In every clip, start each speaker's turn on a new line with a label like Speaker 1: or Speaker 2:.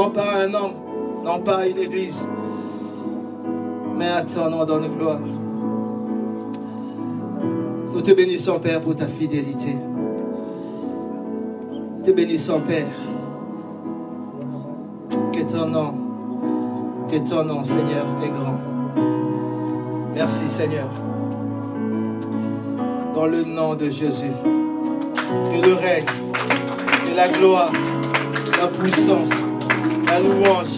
Speaker 1: non pas un homme, non pas une église, mais à ton nom la gloire. Nous te bénissons, Père, pour ta fidélité. Nous te bénissons, Père. Que ton nom, que ton nom, Seigneur, est grand. Merci, Seigneur. Dans le nom de Jésus, que le règne, que la gloire, la puissance, louange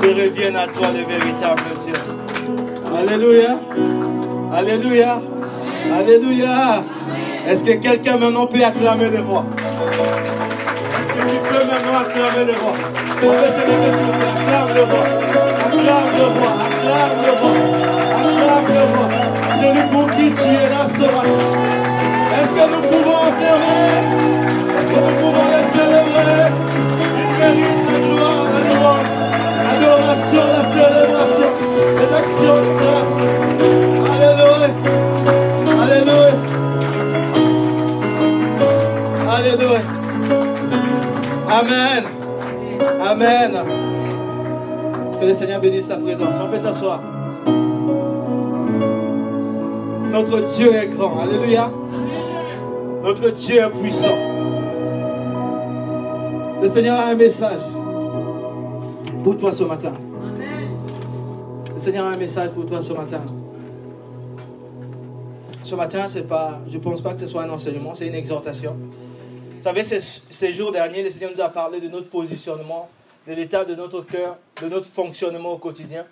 Speaker 1: te reviennent à toi, le véritable Dieu. Alléluia. Alléluia. Alléluia. Est-ce que quelqu'un maintenant peut acclamer le roi? Est-ce que tu peux maintenant acclamer le roi? Acclame le roi. Acclame le roi. Acclame le roi. Acclame le roi. Celui pour qui tu es là ce matin. Est-ce que nous pouvons acclamer Est-ce que nous pouvons les célébrer? La gloire, la louange, l'adoration, la célébration, les de grâce. Alléluia. Alléluia. Alléluia. Amen. Amen. Que le Seigneur bénisse sa présence. On peut s'asseoir. Notre Dieu est grand. Alléluia. Notre Dieu est puissant. Le Seigneur a un message pour toi ce matin. Le Seigneur a un message pour toi ce matin. Ce matin, c'est pas, je ne pense pas que ce soit un enseignement, c'est une exhortation. Vous savez, ces, ces jours derniers, le Seigneur nous a parlé de notre positionnement, de l'état de notre cœur, de notre fonctionnement au quotidien.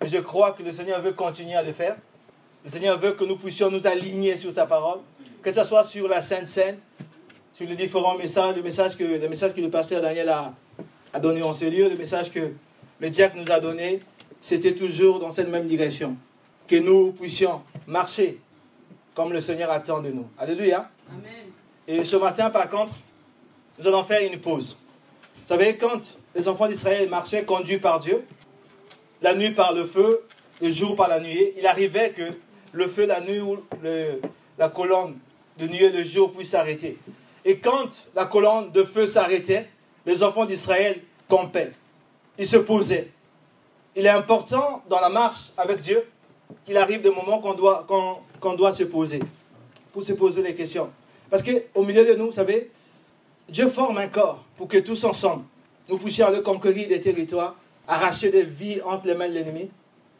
Speaker 1: Et je crois que le Seigneur veut continuer à le faire. Le Seigneur veut que nous puissions nous aligner sur sa parole, que ce soit sur la Sainte Seine, sur les différents messages, le message que, le message que le pasteur Daniel a, a donné en ce lieu, le message que le diacre nous a donné, c'était toujours dans cette même direction. Que nous puissions marcher comme le Seigneur attend de nous. Alléluia. Et ce matin, par contre, nous allons faire une pause. Vous savez, quand les enfants d'Israël marchaient conduits par Dieu, la nuit par le feu, le jour par la nuée, il arrivait que le feu, la nuit ou le- la colonne de nuée, le jour puisse s'arrêter. Et quand la colonne de feu s'arrêtait, les enfants d'Israël campaient. Ils se posaient. Il est important dans la marche avec Dieu qu'il arrive des moments qu'on doit, qu'on- doit se poser, pour se poser les questions. Parce qu'au milieu de nous, vous savez, Dieu forme un corps pour que tous ensemble, nous puissions aller conquérir des territoires, arracher des vies entre les mains de l'ennemi.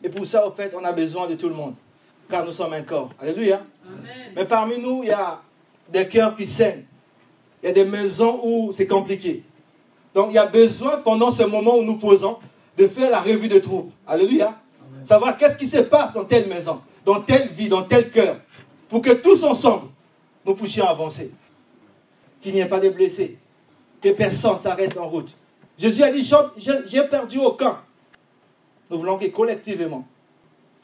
Speaker 1: Et pour ça, au fait, on a besoin de tout le monde, car nous sommes un corps. Alléluia. Mais parmi nous, il y a des cœurs qui saignent. Il y a des maisons où c'est compliqué. Donc, il y a besoin, pendant ce moment où nous posons, de faire la revue de troupes. Alléluia. Savoir qu'est-ce qui se passe dans telle maison, dans telle vie, dans tel cœur, pour que tous ensemble, nous puissions avancer. Qu'il n'y ait pas de blessés, que personne s'arrête en route. Jésus a dit, j'ai perdu aucun. Nous voulons que collectivement,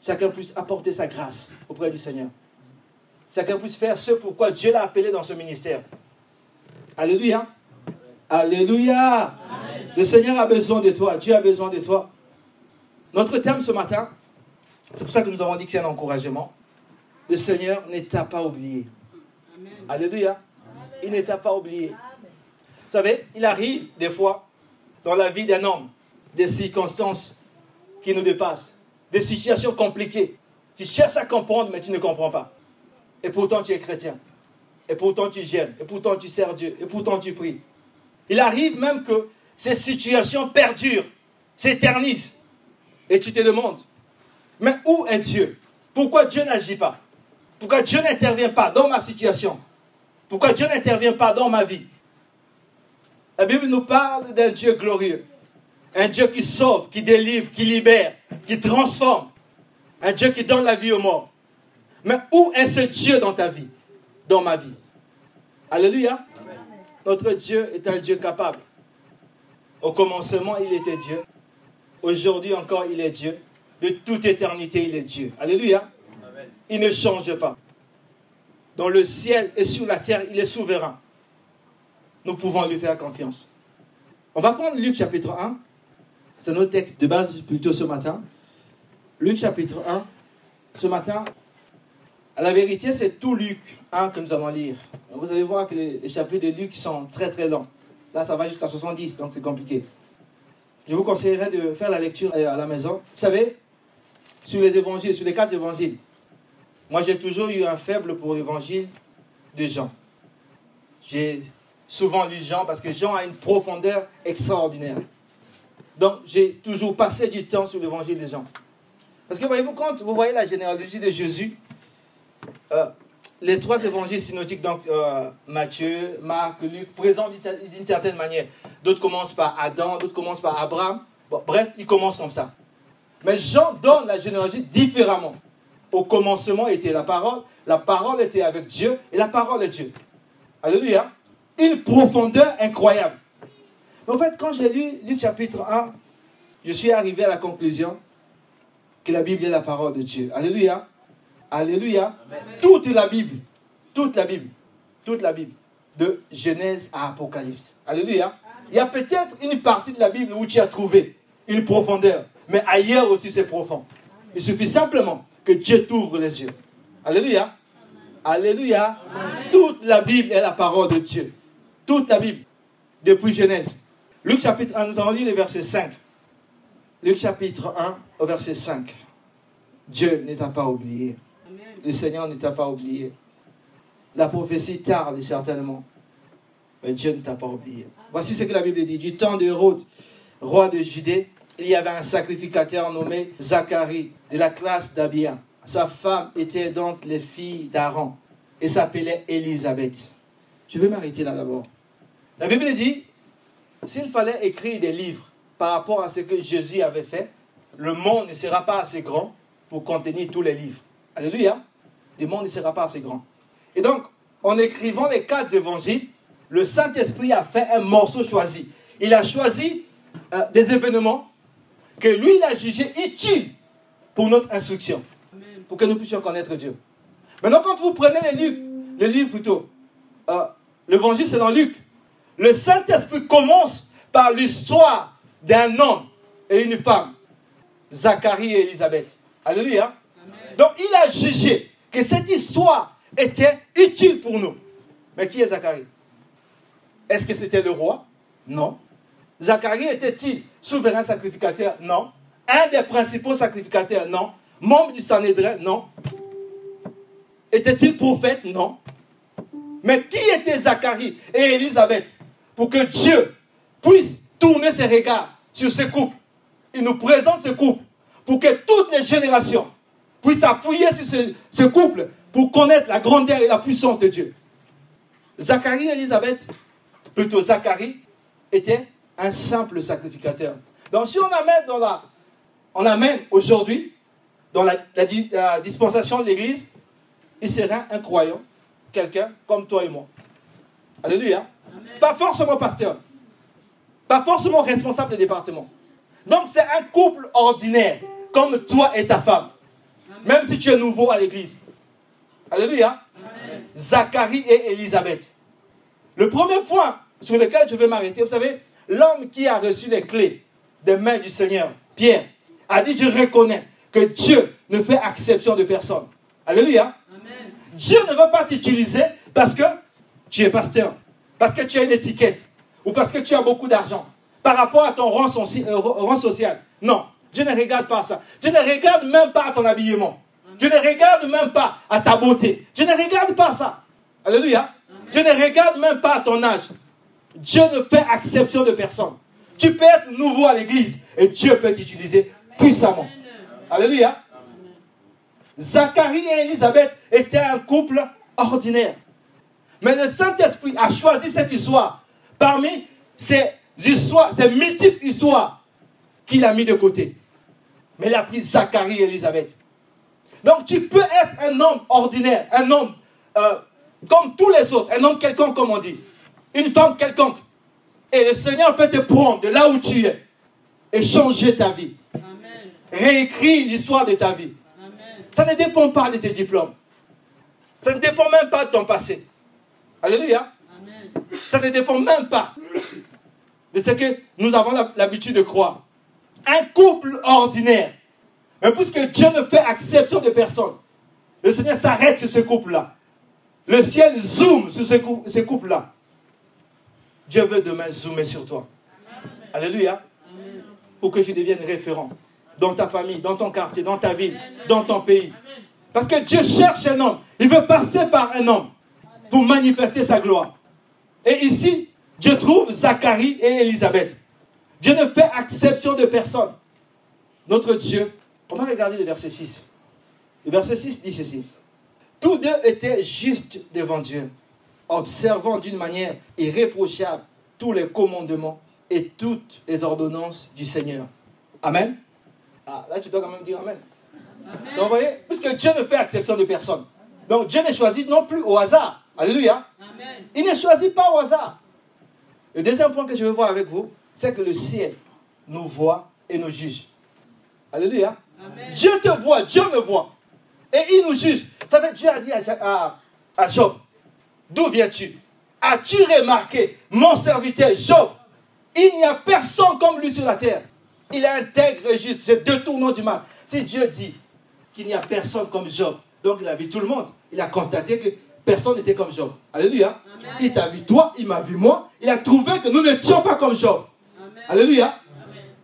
Speaker 1: chacun puisse apporter sa grâce auprès du Seigneur. Chacun puisse faire ce pourquoi Dieu l'a appelé dans ce ministère. Alléluia. Alléluia. Le Seigneur a besoin de toi. Dieu a besoin de toi. Notre thème ce matin, c'est pour ça que nous avons dit que c'est un encouragement. Le Seigneur ne t'a pas oublié. Alléluia. Il ne t'a pas oublié. Vous savez, il arrive des fois dans la vie d'un homme des circonstances qui nous dépassent, des situations compliquées. Tu cherches à comprendre, mais tu ne comprends pas. Et pourtant, tu es chrétien. Et pourtant, tu gênes. Et pourtant, tu sers Dieu. Et pourtant, tu pries. Il arrive même que ces situations perdurent, s'éternisent. Et tu te demandes, mais où est Dieu? Pourquoi Dieu n'agit pas? Pourquoi Dieu n'intervient pas dans ma situation? Pourquoi Dieu n'intervient pas dans ma vie? La Bible nous parle d'un Dieu glorieux. Un Dieu qui sauve, qui délivre, qui libère, qui transforme. Un Dieu qui donne la vie aux morts. Mais où est ce Dieu dans ta vie? Dans ma vie Alléluia. Notre Dieu est un Dieu capable. Au commencement, il était Dieu. Aujourd'hui encore, il est Dieu. De toute éternité, il est Dieu. Alléluia. Il ne change pas. Dans le ciel et sur la terre, il est souverain. Nous pouvons lui faire confiance. On va prendre Luc chapitre 1. C'est notre texte de base plutôt ce matin. Luc chapitre 1. Ce matin, à la vérité, c'est tout Luc 1 que nous allons lire. Vous allez voir que les, les chapitres de Luc sont très très longs. Là, ça va jusqu'à 70, donc c'est compliqué. je vous conseillerais de faire la lecture à la maison. Vous savez, sur les évangiles, sur les quatre évangiles, moi j'ai toujours eu un faible pour l'évangile de Jean. J'ai souvent lu Jean parce que Jean a une profondeur extraordinaire. Donc j'ai toujours passé du temps sur l'évangile de Jean. Parce que voyez-vous, quand vous voyez la généalogie de Jésus, euh, les trois évangiles synodiques, donc euh, Matthieu, Marc, Luc, présentent d'une certaine manière. D'autres commencent par Adam, d'autres commencent par Abraham. bref, ils commencent comme ça. Mais Jean donne la généalogie différemment. Au commencement était la parole, la parole était avec Dieu et la parole est Dieu. Alléluia. Une profondeur incroyable. En fait, quand j'ai lu Luc chapitre 1, je suis arrivé à la conclusion que la Bible est la parole de Dieu. Alléluia. Alléluia. Toute la Bible, toute la Bible, toute la Bible, de Genèse à Apocalypse. Alléluia. Il y a peut-être une partie de la Bible où tu as trouvé une profondeur, mais ailleurs aussi c'est profond. Il suffit simplement que Dieu t'ouvre les yeux. Alléluia. Alléluia. Toute la Bible est la parole de Dieu. Toute la Bible, depuis Genèse. Luc chapitre 1, nous allons lire le verset 5. Luc chapitre 1 au verset 5. Dieu ne t'a pas oublié le Seigneur ne t'a pas oublié. La prophétie tarde certainement, mais Dieu ne t'a pas oublié. Voici ce que la Bible dit. Du temps d'Hérode, roi de Judée, il y avait un sacrificateur nommé Zacharie, de la classe d'Abia. Sa femme était donc les filles d'Aaron et s'appelait Élisabeth. Je vais m'arrêter là d'abord. La Bible dit, s'il fallait écrire des livres par rapport à ce que Jésus avait fait, le monde ne sera pas assez grand pour contenir tous les livres. Alléluia le monde ne sera pas assez grand. Et donc, en écrivant les quatre évangiles, le Saint-Esprit a fait un morceau choisi. Il a choisi euh, des événements que lui, il a jugé utiles pour notre instruction, pour que nous puissions connaître Dieu. Maintenant, quand vous prenez les livres, les livres plutôt, euh, l'évangile c'est dans Luc, le Saint-Esprit commence par l'histoire d'un homme et une femme, Zacharie et Élisabeth. Alléluia. Donc, il a jugé que cette histoire était utile pour nous. Mais qui est Zacharie? Est-ce que c'était le roi? Non. Zacharie était-il souverain sacrificateur? Non. Un des principaux sacrificateurs? Non. Membre du Sanhédrin? Non. Était-il prophète? Non. Mais qui était Zacharie et Élisabeth pour que Dieu puisse tourner ses regards sur ce couple? Il nous présente ce couple pour que toutes les générations puisse s'appuyer sur ce, couple pour connaître la grandeur et la puissance de Dieu. Zacharie et Elisabeth, plutôt Zacharie, était un simple sacrificateur. Donc si on amène, dans la, on amène aujourd'hui, dans la, dispensation de l'Église, il sera un croyant, quelqu'un comme toi et moi. Alléluia. Pas forcément pasteur, pas forcément responsable des départements. Donc c'est un couple ordinaire, comme toi et ta femme. Même si tu es nouveau à l'église. Alléluia. Zacharie et Élisabeth. Le premier point sur lequel je vais m'arrêter, vous savez, l'homme qui a reçu les clés des mains du Seigneur, Pierre, a dit, je reconnais que Dieu ne fait exception de personne. Alléluia. Dieu ne veut pas t'utiliser parce que tu es pasteur, parce que tu as une étiquette, ou parce que tu as beaucoup d'argent, par rapport à ton rang euh, social. Non. Dieu ne regarde pas ça. Dieu ne regarde même pas ton habillement. Dieu ne regarde même pas à ta beauté. Dieu ne regarde pas ça. Alléluia. Dieu ne regarde même pas à ton âge. Dieu ne fait exception de personne. Tu peux être nouveau à l'église et Dieu peut t'utiliser puissamment. Alléluia. Zacharie et Élisabeth étaient un couple ordinaire. Mais le Saint-Esprit a choisi cette histoire parmi ces histoires, ces multiples histoires qu'il a mis de côté. Mais il a pris Zacharie et Elisabeth. Donc tu peux être un homme ordinaire, un homme euh, comme tous les autres, un homme quelconque comme on dit, une femme quelconque. Et le Seigneur peut te prendre de là où tu es et changer ta vie. Réécrire l'histoire de ta vie. Ça ne dépend pas de tes diplômes. Ça ne dépend même pas de ton passé. Alléluia. Ça ne dépend même pas de ce que nous avons l'habitude de croire un couple ordinaire. Mais puisque Dieu ne fait exception de personne, le Seigneur s'arrête sur ce couple-là. Le ciel zoome sur ce, couple-là. Dieu veut demain zoomer sur toi. Alléluia. pour que tu deviennes référent dans ta famille, dans ton quartier, dans ta ville, dans ton pays. Parce que Dieu cherche un homme. Il veut passer par un homme pour manifester sa gloire. Et ici, Dieu trouve Zacharie et Élisabeth. Dieu ne fait exception de personne. Notre Dieu, on va regarder le verset 6. Le verset 6 dit ceci. Tous deux étaient justes devant Dieu, observant d'une manière irréprochable tous les commandements et toutes les ordonnances du Seigneur. Amen. Ah, là, tu dois quand même dire Amen. Donc, vous voyez, puisque Dieu ne fait exception de personne. Donc, Dieu ne choisit non plus au hasard. Alléluia. Il ne choisit pas au hasard. Le deuxième point que je veux voir avec vous, c'est que le ciel nous voit et nous juge. Alléluia. Dieu te voit, Dieu me voit. Et il nous juge. Vous savez, Dieu a dit à, à Job, d'où viens-tu? As-tu remarqué, mon serviteur Job, il n'y a personne comme lui sur la terre. Il est intègre et juste, c'est deux tournants du mal. Si Dieu dit qu'il n'y a personne comme Job, donc il a vu tout le monde, il a constaté que personne n'était comme Job. Alléluia. Il t'a vu toi, il m'a vu moi. Il a trouvé que nous n'étions pas comme Job. Alléluia.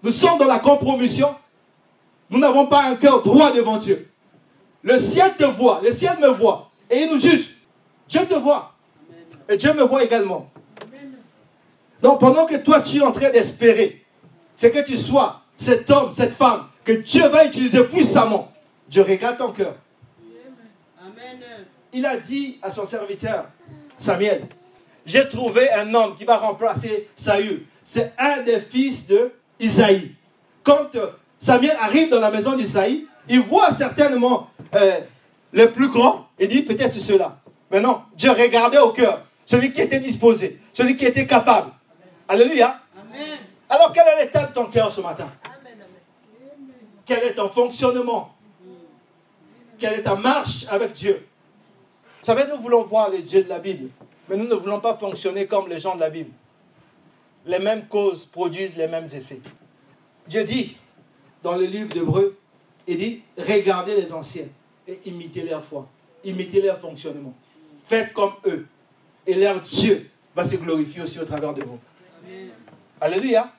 Speaker 1: Nous sommes dans la compromission. Nous n'avons pas un cœur droit devant Dieu. Le ciel te voit, le ciel me voit. Et il nous juge. Dieu te voit. Et Dieu me voit également. Donc pendant que toi tu es en train d'espérer, c'est que tu sois cet homme, cette femme, que Dieu va utiliser puissamment. Dieu regarde ton cœur. Il a dit à son serviteur, Samuel, j'ai trouvé un homme qui va remplacer Saül. C'est un des fils de Isaïe. Quand euh, Samuel arrive dans la maison d'Isaïe, il voit certainement euh, le plus grand et dit peut-être c'est cela. Mais non, Dieu regardait au cœur, celui qui était disposé, celui qui était capable. Alléluia. Alors quel est l'état de ton cœur ce matin? Quel est ton fonctionnement? Quelle est ta marche avec Dieu? Vous savez, nous voulons voir les dieux de la Bible, mais nous ne voulons pas fonctionner comme les gens de la Bible. Les mêmes causes produisent les mêmes effets. Dieu dit dans le livre d'Hébreu, il dit, regardez les anciens et imitez leur foi, imitez leur fonctionnement. Faites comme eux. Et leur Dieu va se glorifier aussi au travers de vous. Alléluia.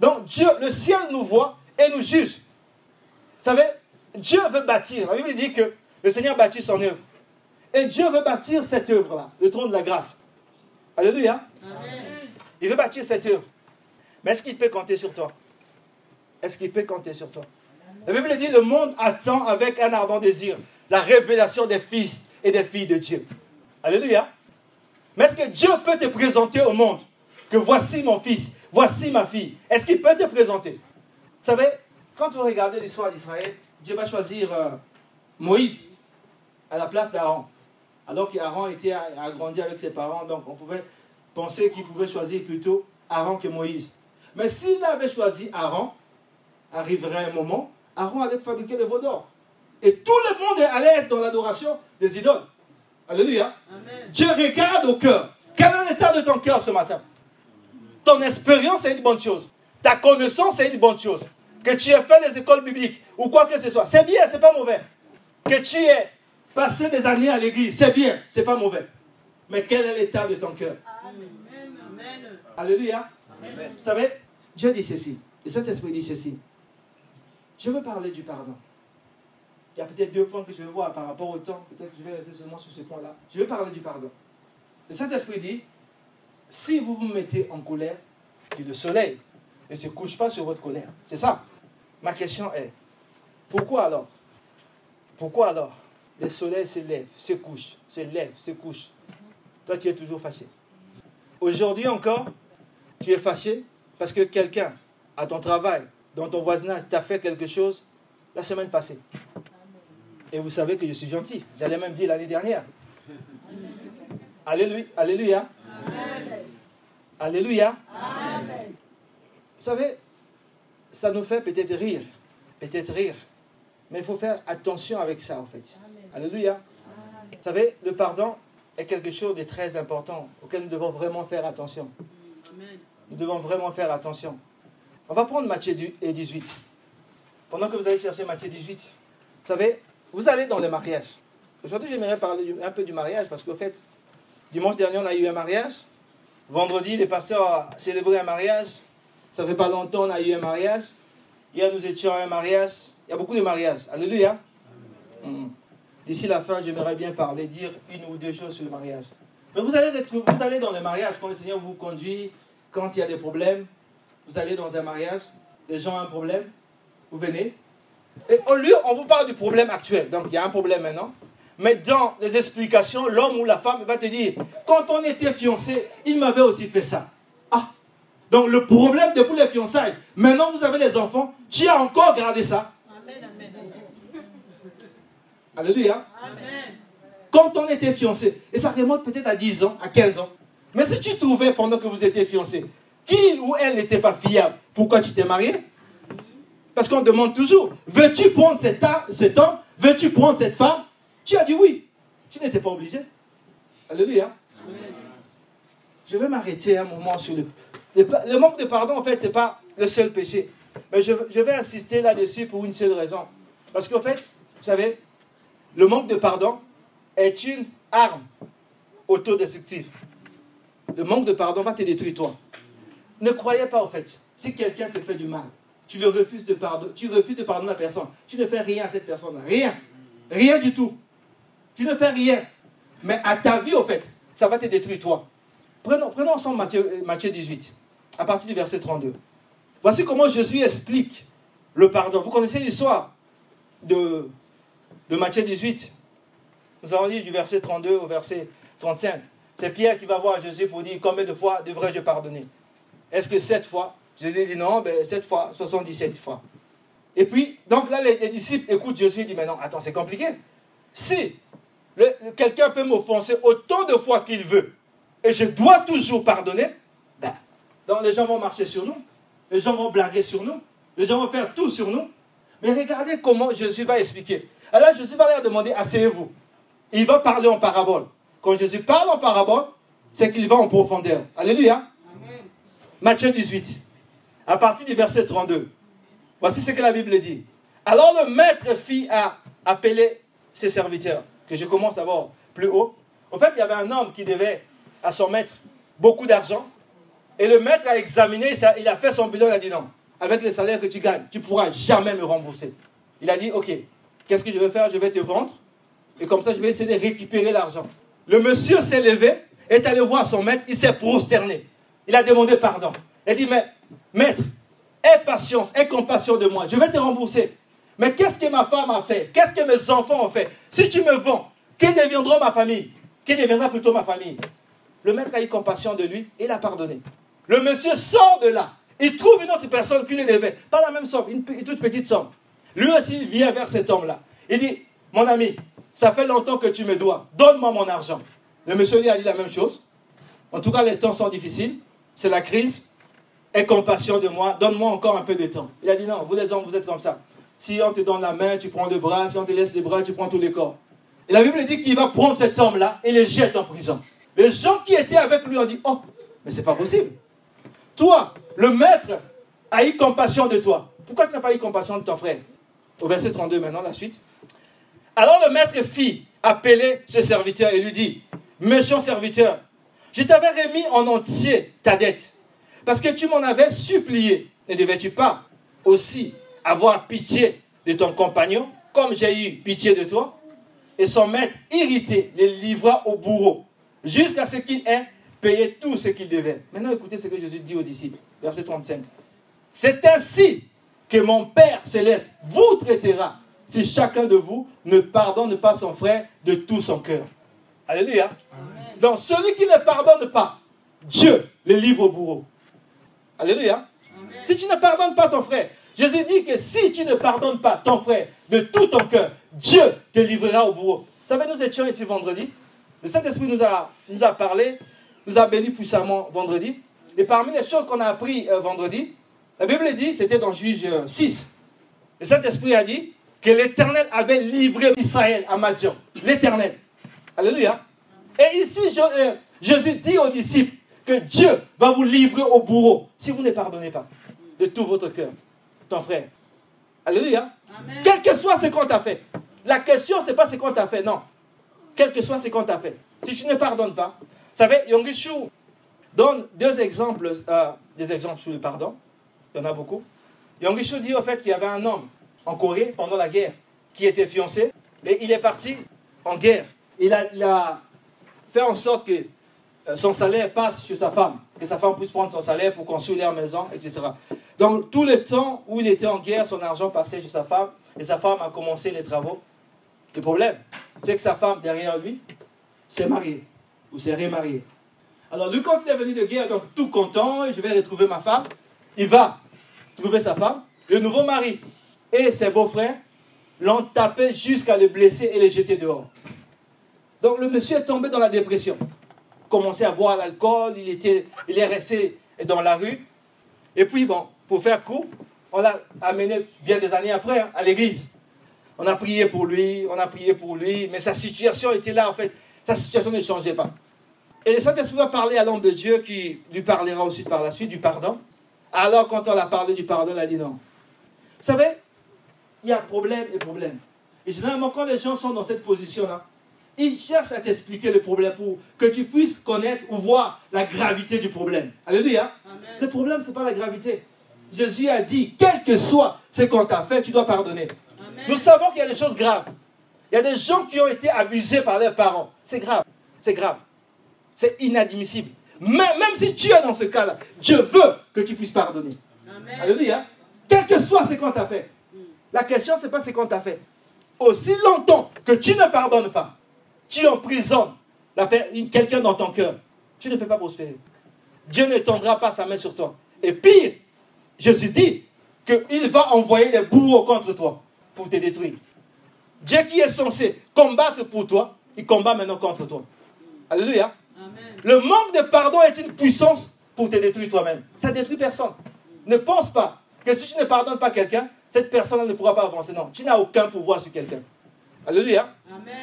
Speaker 1: Donc Dieu, le ciel nous voit et nous juge. Vous savez, Dieu veut bâtir. La Bible dit que le Seigneur bâtit son œuvre. Et Dieu veut bâtir cette œuvre-là, le trône de la grâce. Alléluia. Il veut bâtir cette œuvre. Mais est-ce qu'il peut compter sur toi? Est-ce qu'il peut compter sur toi? La Bible dit le monde attend avec un ardent désir la révélation des fils et des filles de Dieu. Alléluia. Mais est-ce que Dieu peut te présenter au monde que voici mon fils, voici ma fille? Est-ce qu'il peut te présenter? Vous savez, quand vous regardez l'histoire d'Israël, Dieu va choisir euh, Moïse à la place d'Aaron. Alors qu'Aaron était a grandi avec ses parents, donc on pouvait penser qu'il pouvait choisir plutôt Aaron que Moïse. Mais s'il avait choisi Aaron, arriverait un moment, Aaron allait fabriquer des veaux d'or. Et tout le monde allait être dans l'adoration des idoles. Alléluia. Dieu regarde au cœur. Quel est l'état de ton cœur ce matin? Ton expérience est une bonne chose. Ta connaissance est une bonne chose. Que tu aies fait les écoles bibliques ou quoi que ce soit. C'est bien, c'est pas mauvais. Que tu aies passé des années à l'église, c'est bien, c'est pas mauvais. Mais quel est l'état de ton cœur? Alléluia. Vous savez, Dieu dit ceci. Et cet esprit dit ceci. Je veux parler du pardon. Il y a peut-être deux points que je vais voir par rapport au temps. Peut-être que je vais rester seulement sur ce point-là. Je veux parler du pardon. Le Saint-Esprit dit, si vous vous mettez en colère, que le soleil ne se couche pas sur votre colère. C'est ça. Ma question est, pourquoi alors? Pourquoi alors le soleil se lève, se couche, se lève, se couche? Toi, tu es toujours fâché. Aujourd'hui encore, tu es fâché parce que quelqu'un, à ton travail, dans ton voisinage, t'a fait quelque chose la semaine passée. Et vous savez que je suis gentil. J'allais même dire l'année dernière. Alléluia. Alléluia. Vous savez, ça nous fait peut-être rire. Peut-être rire. Mais il faut faire attention avec ça, en fait. Alléluia. Vous savez, le pardon est quelque chose de très important auquel nous devons vraiment faire attention. Nous devons vraiment faire attention. On va prendre Matthieu 18. Pendant que vous allez chercher Matthieu 18, vous savez, vous allez dans le mariage. Aujourd'hui, j'aimerais parler un peu du mariage parce qu'au fait, dimanche dernier, on a eu un mariage. Vendredi, les pasteurs ont célébré un mariage. Ça fait pas longtemps, on a eu un mariage. Hier, nous étions à un mariage. Il y a beaucoup de mariages. Alléluia. Hmm. D'ici la fin, j'aimerais bien parler, dire une ou deux choses sur le mariage. Mais vous allez, vous allez dans le mariage, quand le Seigneur vous conduit, quand il y a des problèmes, vous allez dans un mariage, les gens ont un problème, vous venez. Et au lieu, on vous parle du problème actuel. Donc, il y a un problème maintenant. Mais dans les explications, l'homme ou la femme va te dire, quand on était fiancé, il m'avait aussi fait ça. Ah, donc le problème depuis les fiançailles, maintenant vous avez les enfants, tu as encore gardé ça. Amen, amen. Alléluia. Amen. Quand on était fiancé, et ça remonte peut-être à 10 ans, à 15 ans. Mais si tu trouvais pendant que vous étiez fiancé, qu'il ou elle n'était pas fiable, pourquoi tu t'es marié? Parce qu'on demande toujours, veux-tu prendre cet, homme? Veux-tu prendre cette femme? Tu as dit oui. Tu n'étais pas obligé. Alléluia. Je vais m'arrêter un moment sur le... Le, manque de pardon, en fait, ce n'est pas le seul péché. Mais je vais insister là-dessus pour une seule raison. Parce qu'en fait, vous savez, le manque de pardon est une arme autodestructive. Le manque de pardon va te détruire toi. Ne croyez pas, en fait, si quelqu'un te fait du mal, tu le refuses de pardonner, tu refuses de pardonner la personne, tu ne fais rien à cette personne Rien. Rien du tout. Tu ne fais rien. Mais à ta vie, au fait, ça va te détruire toi. Prenons, prenons ensemble Matthieu, Matthieu 18, à partir du verset 32. Voici comment Jésus explique le pardon. Vous connaissez l'histoire de, de Matthieu 18 Nous avons dit du verset 32 au verset 35. C'est Pierre qui va voir Jésus pour dire combien de fois devrais-je pardonner? Est-ce que sept fois? Jésus dit non, ben, sept fois, 77 fois. Et puis, donc là, les, les disciples écoutent Jésus et disent Mais non, attends, c'est compliqué. Si quelqu'un peut m'offenser autant de fois qu'il veut, et je dois toujours pardonner, ben, donc les gens vont marcher sur nous, les gens vont blaguer sur nous, les gens vont faire tout sur nous. Mais regardez comment Jésus va expliquer. Alors Jésus va leur demander, asseyez-vous. Il va parler en parabole. Quand Jésus parle en parabole, c'est qu'il va en profondeur. Alléluia. Matthieu 18, à partir du verset 32. Voici ce que la Bible dit. Alors le maître fit à appeler ses serviteurs que je commence à voir plus haut. En fait, il y avait un homme qui devait à son maître beaucoup d'argent. Et le maître a examiné, il a fait son bilan, il a dit non, avec le salaire que tu gagnes, tu ne pourras jamais me rembourser. Il a dit, ok, qu'est-ce que je vais faire? Je vais te vendre. Et comme ça, je vais essayer de récupérer l'argent. Le monsieur s'est levé, est allé voir son maître, il s'est prosterné. Il a demandé pardon. Il dit, mais maître, aie patience, aie compassion de moi, je vais te rembourser. Mais qu'est-ce que ma femme a fait? Qu'est-ce que mes enfants ont fait? Si tu me vends, que deviendra ma famille? Qui deviendra plutôt ma famille? Le maître a eu compassion de lui et l'a pardonné. Le monsieur sort de là. Il trouve une autre personne qui lui devait. Pas la même somme, une, toute petite somme. Lui aussi, il vient vers cet homme-là. Il dit, mon ami, ça fait longtemps que tu me dois. Donne-moi mon argent. Le monsieur lui a dit la même chose. En tout cas, les temps sont difficiles. C'est la crise. Aie compassion de moi. Donne-moi encore un peu de temps. Il a dit, non, vous les hommes, vous êtes comme ça. Si on te donne la main, tu prends le bras. Si on te laisse les bras, tu prends tous les corps. Et la Bible dit qu'il va prendre cet homme-là et le jette en prison. Les gens qui étaient avec lui ont dit Oh, mais c'est pas possible. Toi, le maître, a eu compassion de toi. Pourquoi tu n'as pas eu compassion de ton frère? Au verset 32 maintenant, la suite. Alors le maître fit appeler ce serviteur et lui dit Méchant serviteur, je t'avais remis en entier ta dette parce que tu m'en avais supplié. Ne devais-tu pas aussi avoir pitié de ton compagnon, comme j'ai eu pitié de toi? Et son maître, irrité, le livra au bourreau, jusqu'à ce qu'il ait payé tout ce qu'il devait. Maintenant, écoutez ce que Jésus dit aux disciples, verset 35. C'est ainsi que mon Père céleste vous traitera si chacun de vous ne pardonne pas son frère de tout son cœur. Alléluia. Donc, celui qui ne pardonne pas, Dieu le livre au bourreau. Alléluia. Si tu ne pardonnes pas ton frère, Jésus dit que si tu ne pardonnes pas ton frère de tout ton cœur, Dieu te livrera au bourreau. Vous savez, nous étions ici vendredi. Le Saint-Esprit nous a, nous a parlé, nous a béni puissamment vendredi. Et parmi les choses qu'on a appris euh, vendredi, la Bible dit, c'était dans Juge 6. Le Saint-Esprit a dit que l'Éternel avait livré Israël à Madian. L'Éternel. Alléluia. Et ici, euh, Jésus dit aux disciples que Dieu va vous livrer au bourreau si vous ne pardonnez pas de tout votre cœur ton frère. Alléluia. Quel que soit ce qu'on t'a fait. La question, ce n'est pas ce qu'on t'a fait, non. Quel que soit ce qu'on t'a fait. Si tu ne pardonnes pas. Vous savez, Yongishu donne deux exemples, euh, des exemples sur le pardon. il y en a beaucoup. Yongishu dit au fait qu'il y avait un homme en Corée pendant la guerre qui était fiancé et il est parti en guerre. Il a, il a fait en sorte que euh, son salaire passe chez sa femme, que sa femme puisse prendre son salaire pour construire leur maison, etc. Donc tout le temps où il était en guerre, son argent passait chez sa femme et sa femme a commencé les travaux. Le problème, c'est que sa femme derrière lui s'est mariée ou s'est remariée. Alors lui, quand il est venu de guerre, donc tout content, je vais retrouver ma femme, il va trouver sa femme, le nouveau mari et ses beaux-frères l'ont tapé jusqu'à le blesser et le jeter dehors. Donc le monsieur est tombé dans la dépression. Commencé à boire l'alcool, il, il est resté dans la rue. Et puis, bon, pour faire court, on l'a amené bien des années après hein, à l'église. On a prié pour lui, on a prié pour lui, mais sa situation était là en fait. Sa situation ne changeait pas. Et le Saint-Esprit va parler à l'homme de Dieu qui lui parlera aussi par la suite du pardon. Alors quand on a parlé du pardon, il a dit non. Vous savez, il y a problème et problème. Et généralement, quand les gens sont dans cette position-là, ils cherchent à t'expliquer le problème pour que tu puisses connaître ou voir la gravité du problème. Alléluia. Le problème, ce n'est pas la gravité. Jésus a dit, quel que soit ce qu'on t'a fait, tu dois pardonner. Nous savons qu'il y a des choses graves. Il y a des gens qui ont été abusés par leurs parents. C'est grave. C'est grave. C'est inadmissible. Même, même si tu es dans ce cas-là, Dieu veut que tu puisses pardonner. Alléluia. Quel que soit ce qu'on t'a fait. La question, ce n'est pas ce qu'on t'a fait. Aussi longtemps que tu ne pardonnes pas, tu emprisonnes quelqu'un dans ton cœur, tu ne peux pas prospérer. Dieu ne tendra pas sa main sur toi. Et pire, Jésus dit qu'il va envoyer des bourreaux contre toi pour te détruire. Dieu qui est censé combattre pour toi, il combat maintenant contre toi. Alléluia. Le manque de pardon est une puissance pour te détruire toi-même. Ça détruit personne. Ne pense pas que si tu ne pardonnes pas quelqu'un, cette personne ne pourra pas avancer. Non, tu n'as aucun pouvoir sur quelqu'un. Alléluia.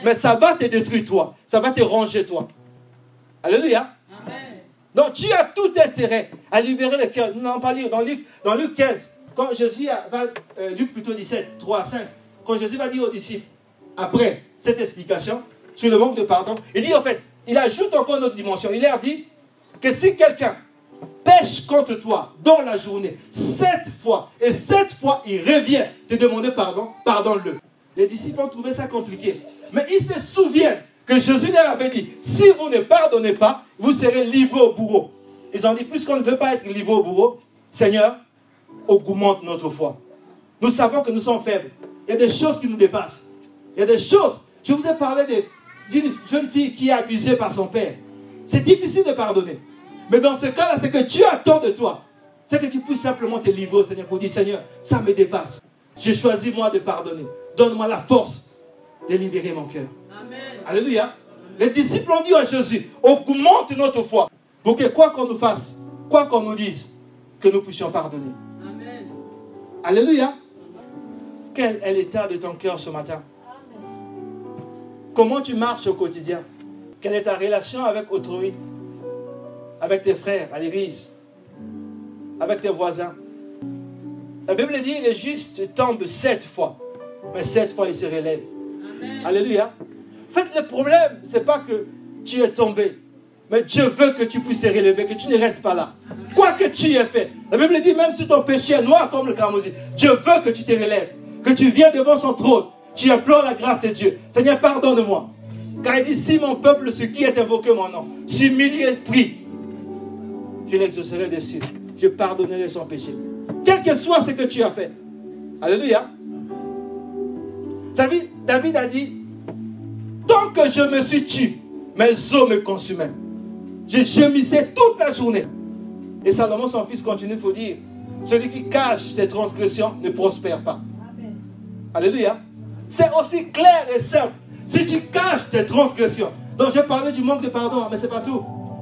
Speaker 1: Mais ça va te détruire toi. Ça va te ranger toi. Alléluia. Donc tu as tout intérêt à libérer le cœur. Nous n'allons pas lire dans Luc, dans Luc 15. Quand Jésus va, euh, Luc plutôt 17, 3 à 5. Quand Jésus va dire aux disciples, après cette explication sur le manque de pardon, il dit en fait, il ajoute encore une autre dimension. Il leur dit que si quelqu'un pêche contre toi dans la journée sept fois, et sept fois il revient te demander pardon, pardonne-le. Les disciples ont trouvé ça compliqué. Mais ils se souviennent que Jésus leur avait dit, si vous ne pardonnez pas, vous serez livré au bourreau. Ils ont dit, puisqu'on ne veut pas être livré au bourreau, Seigneur, augmente notre foi. Nous savons que nous sommes faibles. Il y a des choses qui nous dépassent. Il y a des choses. Je vous ai parlé d'une jeune fille qui est abusée par son père. C'est difficile de pardonner. Mais dans ce cas-là, c'est que Dieu attend de toi. C'est que tu puisses simplement te livrer au Seigneur pour dire, Seigneur, ça me dépasse. J'ai choisi moi de pardonner. Donne-moi la force de libérer mon cœur. Alléluia. Les disciples ont dit à Jésus, augmente notre foi. Pour que quoi qu'on nous fasse, quoi qu'on nous dise, que nous puissions pardonner. Alléluia. Quel est l'état de ton cœur ce matin? Comment tu marches au quotidien? Quelle est ta relation avec autrui? Avec tes frères à l'église Avec tes voisins La Bible dit, il est juste tombe sept fois, mais sept fois il se relève. Alléluia. En fait, le problème, ce n'est pas que tu es tombé, mais Dieu veut que tu puisses te relever, que tu ne restes pas là. Quoi que tu aies fait, la Bible dit, même si ton péché est noir comme le carmosi, Dieu veut que tu te relèves, que tu viennes devant son trône, tu implores la grâce de Dieu. Seigneur, pardonne-moi. Car il dit, si mon peuple, ce qui est invoqué mon nom, s'humilie et prie, je l'exaucerai dessus. Je pardonnerai son péché. Quel que soit ce que tu as fait. Alléluia. David a dit, tant que je me suis tué, mes os me consumaient. Je gémissais toute la journée. Et Salomon, son fils, continue pour dire, celui qui cache ses transgressions ne prospère pas. Alléluia. C'est aussi clair et simple. Si tu caches tes transgressions, donc j'ai parlé du manque de pardon, mais ce n'est pas tout.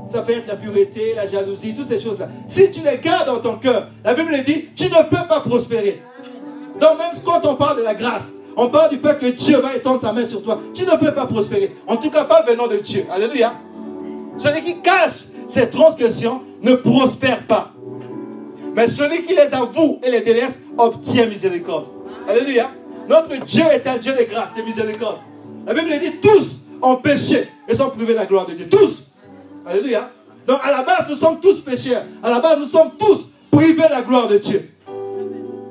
Speaker 1: Ça peut être la pureté, la jalousie, toutes ces choses-là. Si tu les gardes dans ton cœur, la Bible dit, tu ne peux pas prospérer. Donc même quand on parle de la grâce, on parle du fait que Dieu va étendre sa main sur toi. Tu ne peux pas prospérer. En tout cas, pas venant de Dieu. Alléluia. Celui qui cache ses transgressions ne prospère pas. Mais celui qui les avoue et les délaisse obtient miséricorde. Alléluia. Notre Dieu est un Dieu de grâce, de miséricorde. La Bible dit tous ont péché et sont privés de la gloire de Dieu. Tous. Alléluia. Donc à la base, nous sommes tous pécheurs. À la base, nous sommes tous privés de la gloire de Dieu.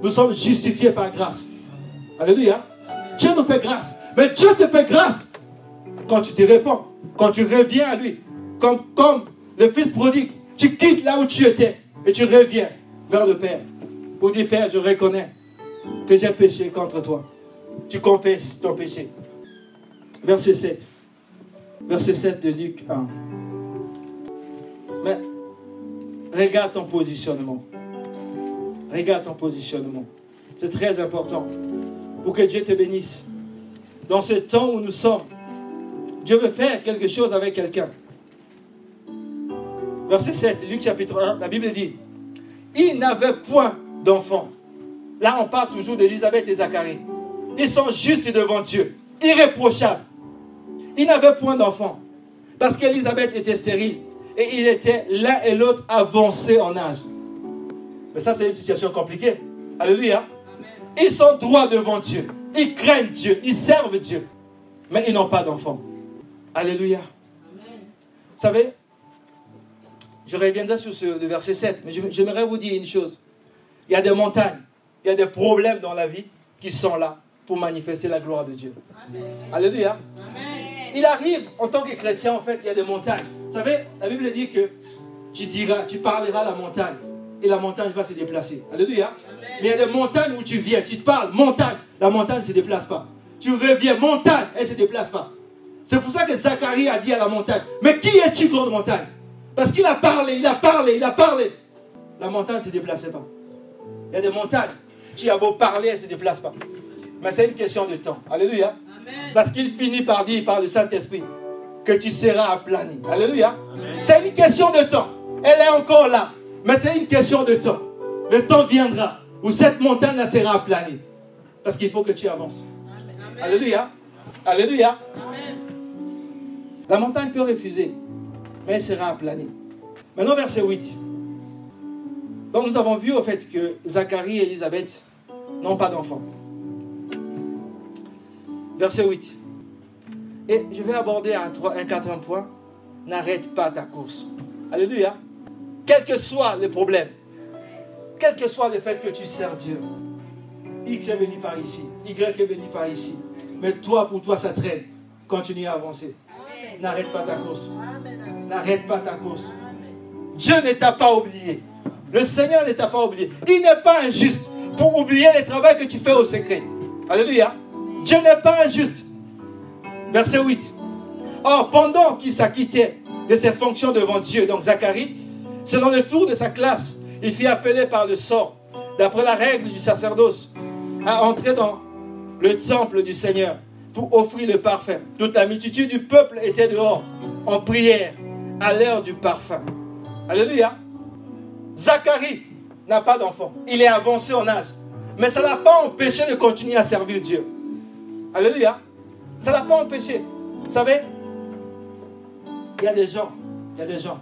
Speaker 1: nous sommes justifiés par grâce. Alléluia. Dieu nous fait grâce. Mais Dieu te fait grâce quand tu te réponds, quand tu reviens à lui. Comme, comme le fils prodigue, tu quittes là où tu étais et tu reviens vers le Père pour dire Père, je reconnais que j'ai péché contre toi. Tu confesses ton péché. Verset 7. Verset 7 de Luc 1. Regarde ton positionnement. Regarde ton positionnement. C'est très important pour que Dieu te bénisse. Dans ce temps où nous sommes, Dieu veut faire quelque chose avec quelqu'un. Verset 7, Luc chapitre 1, la Bible dit, il n'avait point d'enfant. Là, on parle toujours d'Élisabeth et Zacharie. Ils sont justes devant Dieu, irréprochables. Il n'avait point d'enfant. Parce qu'Élisabeth était stérile. Et il était l'un et l'autre avancés en âge. Mais ça, c'est une situation compliquée. Alléluia. Ils sont droits devant Dieu. Ils craignent Dieu. Ils servent Dieu. Mais ils n'ont pas d'enfant. Alléluia. Vous savez, je reviendrai sur ce, le verset 7, mais j'aimerais vous dire une chose. Il y a des montagnes, il y a des problèmes dans la vie qui sont là pour manifester la gloire de Dieu. Alléluia. Il arrive, en tant que chrétien, en fait, il y a des montagnes. Vous savez, la Bible dit que tu diras, tu parleras à la montagne et la montagne va se déplacer. Alléluia. Mais il y a des montagnes où tu viens, tu te parles, montagne, la montagne ne se déplace pas. Tu reviens, montagne, elle ne se déplace pas. C'est pour ça que Zacharie a dit à la montagne, mais qui es-tu, grande montagne? Parce qu'il a parlé, il a parlé, il a parlé. La montagne ne se déplaçait pas. Il y a des montagnes, tu as beau parler, elle ne se déplace pas. Mais c'est une question de temps. Alléluia. Parce qu'il finit par dire par le Saint-Esprit que tu seras aplani. Alléluia. C'est une question de temps. Elle est encore là. Mais c'est une question de temps. Le temps viendra où cette montagne sera aplanie. Parce qu'il faut que tu avances. Alléluia. Alléluia. La montagne peut refuser, mais elle sera aplanie. Maintenant, verset 8. Donc, nous avons vu au fait que Zacharie et Elisabeth n'ont pas d'enfant. Verset 8. Et je vais aborder un, 3, un quatrième point. N'arrête pas ta course. Alléluia. Quel que soit le problème, quel que soit le fait que tu sers Dieu, X est béni par ici, Y est béni par ici. Mais toi, pour toi, ça traîne. Continue à avancer. N'arrête pas ta course. N'arrête pas ta course. Dieu ne t'a pas oublié. Le Seigneur ne t'a pas oublié. Il n'est pas injuste pour oublier le travail que tu fais au secret. Alléluia. Dieu n'est pas injuste. Verset 8. Or, pendant qu'il s'acquittait de ses fonctions devant Dieu, donc Zacharie, selon le tour de sa classe, il fit appeler par le sort, d'après la règle du sacerdoce, à entrer dans le temple du Seigneur pour offrir le parfum. Toute la multitude du peuple était dehors, en prière, à l'heure du parfum. Alléluia. Zacharie n'a pas d'enfant. Il est avancé en âge. Mais ça n'a pas empêché de continuer à servir Dieu. Alléluia. Ça n'a pas empêché. Vous savez, il y a des gens, il y a des gens,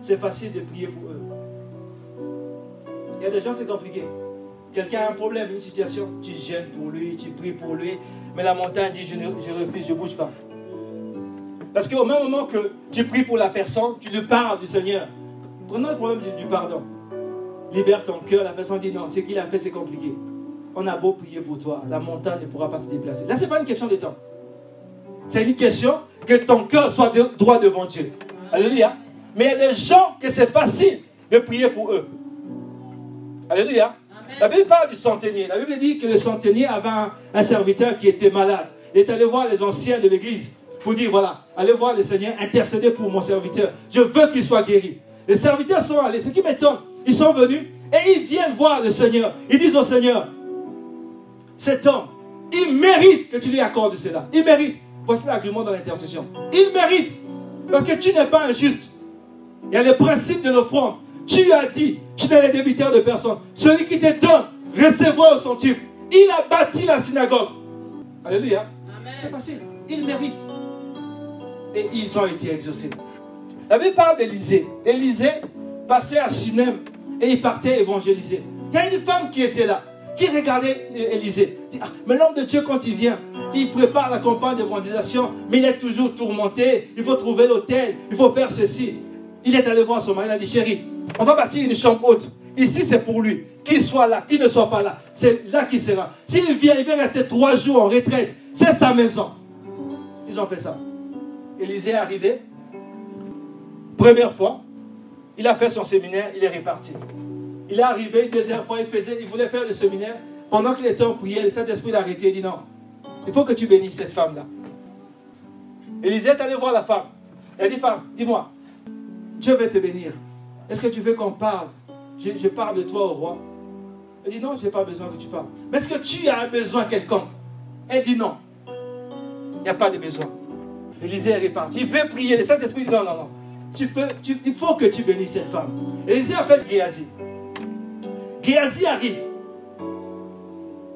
Speaker 1: c'est facile de prier pour eux. Il y a des gens, c'est compliqué. Quelqu'un a un problème, une situation, tu gênes pour lui, tu pries pour lui, mais la montagne dit je, je refuse, je ne bouge pas. Parce qu'au même moment que tu pries pour la personne, tu lui parles du Seigneur. Prenons le problème du, du pardon. Libère ton cœur, la personne dit non, ce qu'il a fait, c'est compliqué. On a beau prier pour toi, la montagne ne pourra pas se déplacer. Là, ce n'est pas une question de temps. C'est une question que ton cœur soit droit devant Dieu. Alléluia. Mais il y a des gens que c'est facile de prier pour eux. Alléluia. La Bible parle du centenier. La Bible dit que le centenier avait un, serviteur qui était malade. Il est allé voir les anciens de l'église pour dire voilà, allez voir le Seigneur, intercéder pour mon serviteur. Je veux qu'il soit guéri. Les serviteurs sont allés. Ce qui m'étonne, ils sont venus et ils viennent voir le Seigneur. Ils disent au Seigneur cet homme, il mérite que tu lui accordes cela. Il mérite. Voici l'argument dans l'intercession. Il mérite. Parce que tu n'es pas injuste. Il y a le principe de l'offrande. Tu as dit, tu n'es le débiteur de personne. Celui qui te donne recevra au centuple. Il a bâti la synagogue. Alléluia. C'est facile. Il mérite. Et ils ont été exaucés. La Bible parle d'Élysée. Élysée passait à Sunem et il partait évangéliser. Il y a une femme qui était là, qui regardait Élysée. Ah, mais l'homme de Dieu, quand il vient, il prépare la campagne d'évangélisation, mais il est toujours tourmenté. Il faut trouver l'hôtel, il faut faire ceci. Il est allé voir son mari, il a dit, chérie, on va bâtir une chambre haute. Ici, c'est pour lui. Qu'il soit là, qu'il ne soit pas là, c'est là qu'il sera. S'il vient, il vient rester trois jours en retraite. C'est sa maison. Ils ont fait ça. Élisée est arrivé. Première fois, il a fait son séminaire, il est reparti. Il est arrivé, deuxième fois, il, faisait, il voulait faire le séminaire. Pendant qu'il était en prière, le Saint-Esprit l'a arrêté et dit non, il faut que tu bénisses cette femme-là. Élisée est allé voir la femme. Elle dit, femme, dis-moi, Dieu veut te bénir. Est-ce que tu veux qu'on parle? Je, parle de toi au roi. Elle dit, non, je n'ai pas besoin que tu parles. Mais est-ce que tu as un besoin quelconque? Elle dit, non. Il n'y a pas de besoin. Élisée est reparti. Il veut prier. Le Saint-Esprit dit, non, non, non. Il faut que tu bénisses cette femme. Élisée appelle Géasi. Géasi arrive.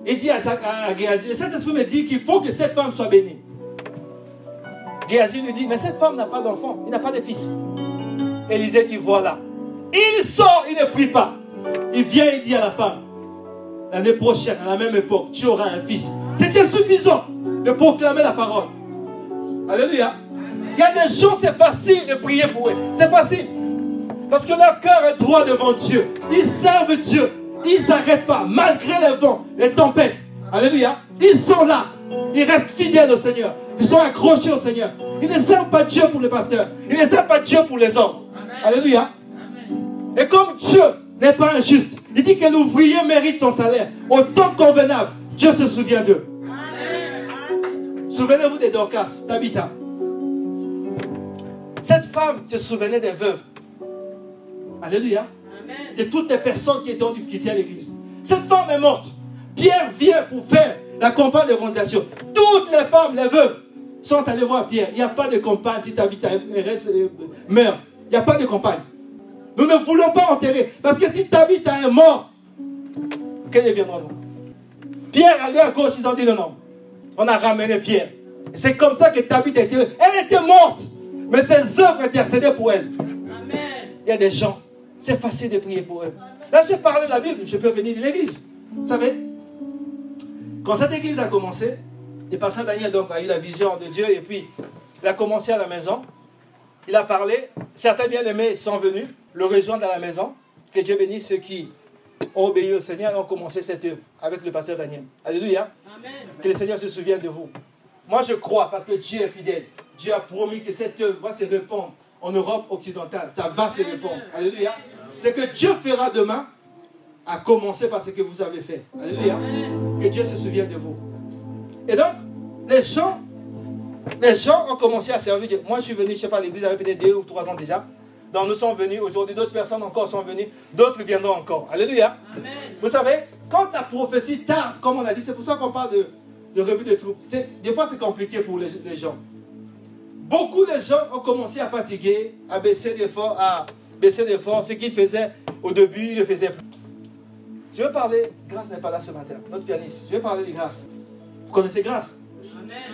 Speaker 1: Il dit à, Géasi, le Saint-Esprit me dit qu'il faut que cette femme soit bénie. Géasi lui dit, mais cette femme n'a pas d'enfant, il n'a pas de fils. Élisée dit, voilà. Il sort, il ne prie pas. Il vient et dit à la femme, l'année prochaine, à la même époque, tu auras un fils. C'était suffisant de proclamer la parole. Alléluia. Il y a des gens, c'est facile de prier pour eux. C'est facile. Parce que leur cœur est droit devant Dieu. Ils servent Dieu. Ils ne s'arrêtent pas, malgré les vents, les tempêtes. Alléluia. Ils sont là. Ils restent fidèles au Seigneur. Ils sont accrochés au Seigneur. Ils ne servent pas Dieu pour les pasteurs. Ils ne servent pas Dieu pour les hommes. Alléluia. Et comme Dieu n'est pas injuste, il dit que l'ouvrier mérite son salaire au temps convenable. Dieu se souvient d'eux. Souvenez-vous des Dorcas, Tabitha. Cette femme se souvenait des veuves. Alléluia. De toutes les personnes qui étaient en difficulté à l'église. Cette femme est morte. Pierre vient pour faire la campagne d'évangélisation. Toutes les femmes, les veuves, sont allées voir Pierre. Il n'y a pas de compagne si Tabitha meurt. Il n'y a pas de compagne. Nous ne voulons pas enterrer. Parce que si Tabitha est mort, quelle deviendra-nous Pierre allait à gauche, ils ont dit non, non. On a ramené Pierre. C'est comme ça que Tabitha était. Elle était morte. Mais ses œuvres intercédaient pour elle. Amen. Il y a des gens, c'est facile de prier pour eux. Là, j'ai parlé de la Bible, je peux venir de l'église. Vous savez, quand cette église a commencé, le pasteur Daniel donc, a eu la vision de Dieu et puis il a commencé à la maison. Il a parlé, certains bien-aimés sont venus le rejoindre à la maison. Que Dieu bénisse ceux qui ont obéi au Seigneur et ont commencé cette œuvre avec le pasteur Daniel. Alléluia. Que le Seigneur se souvienne de vous. Moi, je crois parce que Dieu est fidèle. Dieu a promis que cette œuvre va se répandre en Europe occidentale. Ça va se répandre. Alléluia. C'est que Dieu fera demain, à commencer par ce que vous avez fait. Alléluia. Que Dieu se souvienne de vous. Et donc, les gens, les gens ont commencé à servir Dieu. Moi, je suis venu, je ne sais pas, l'église avait peut-être deux ou trois ans déjà. Donc nous sommes venus aujourd'hui, d'autres personnes encore sont venues, d'autres viendront encore. Alléluia. Vous savez, quand la prophétie tarde, comme on a dit, c'est pour ça qu'on parle de, de revue de troupes. Des fois, c'est compliqué pour les, gens. Beaucoup de gens ont commencé à fatiguer, à baisser d'efforts, à baisser d'efforts. Ce qu'ils faisaient au début, ils ne faisaient plus. Je veux parler, Grâce n'est pas là ce matin, notre pianiste. Je vais parler de Grâce. Vous connaissez Grâce?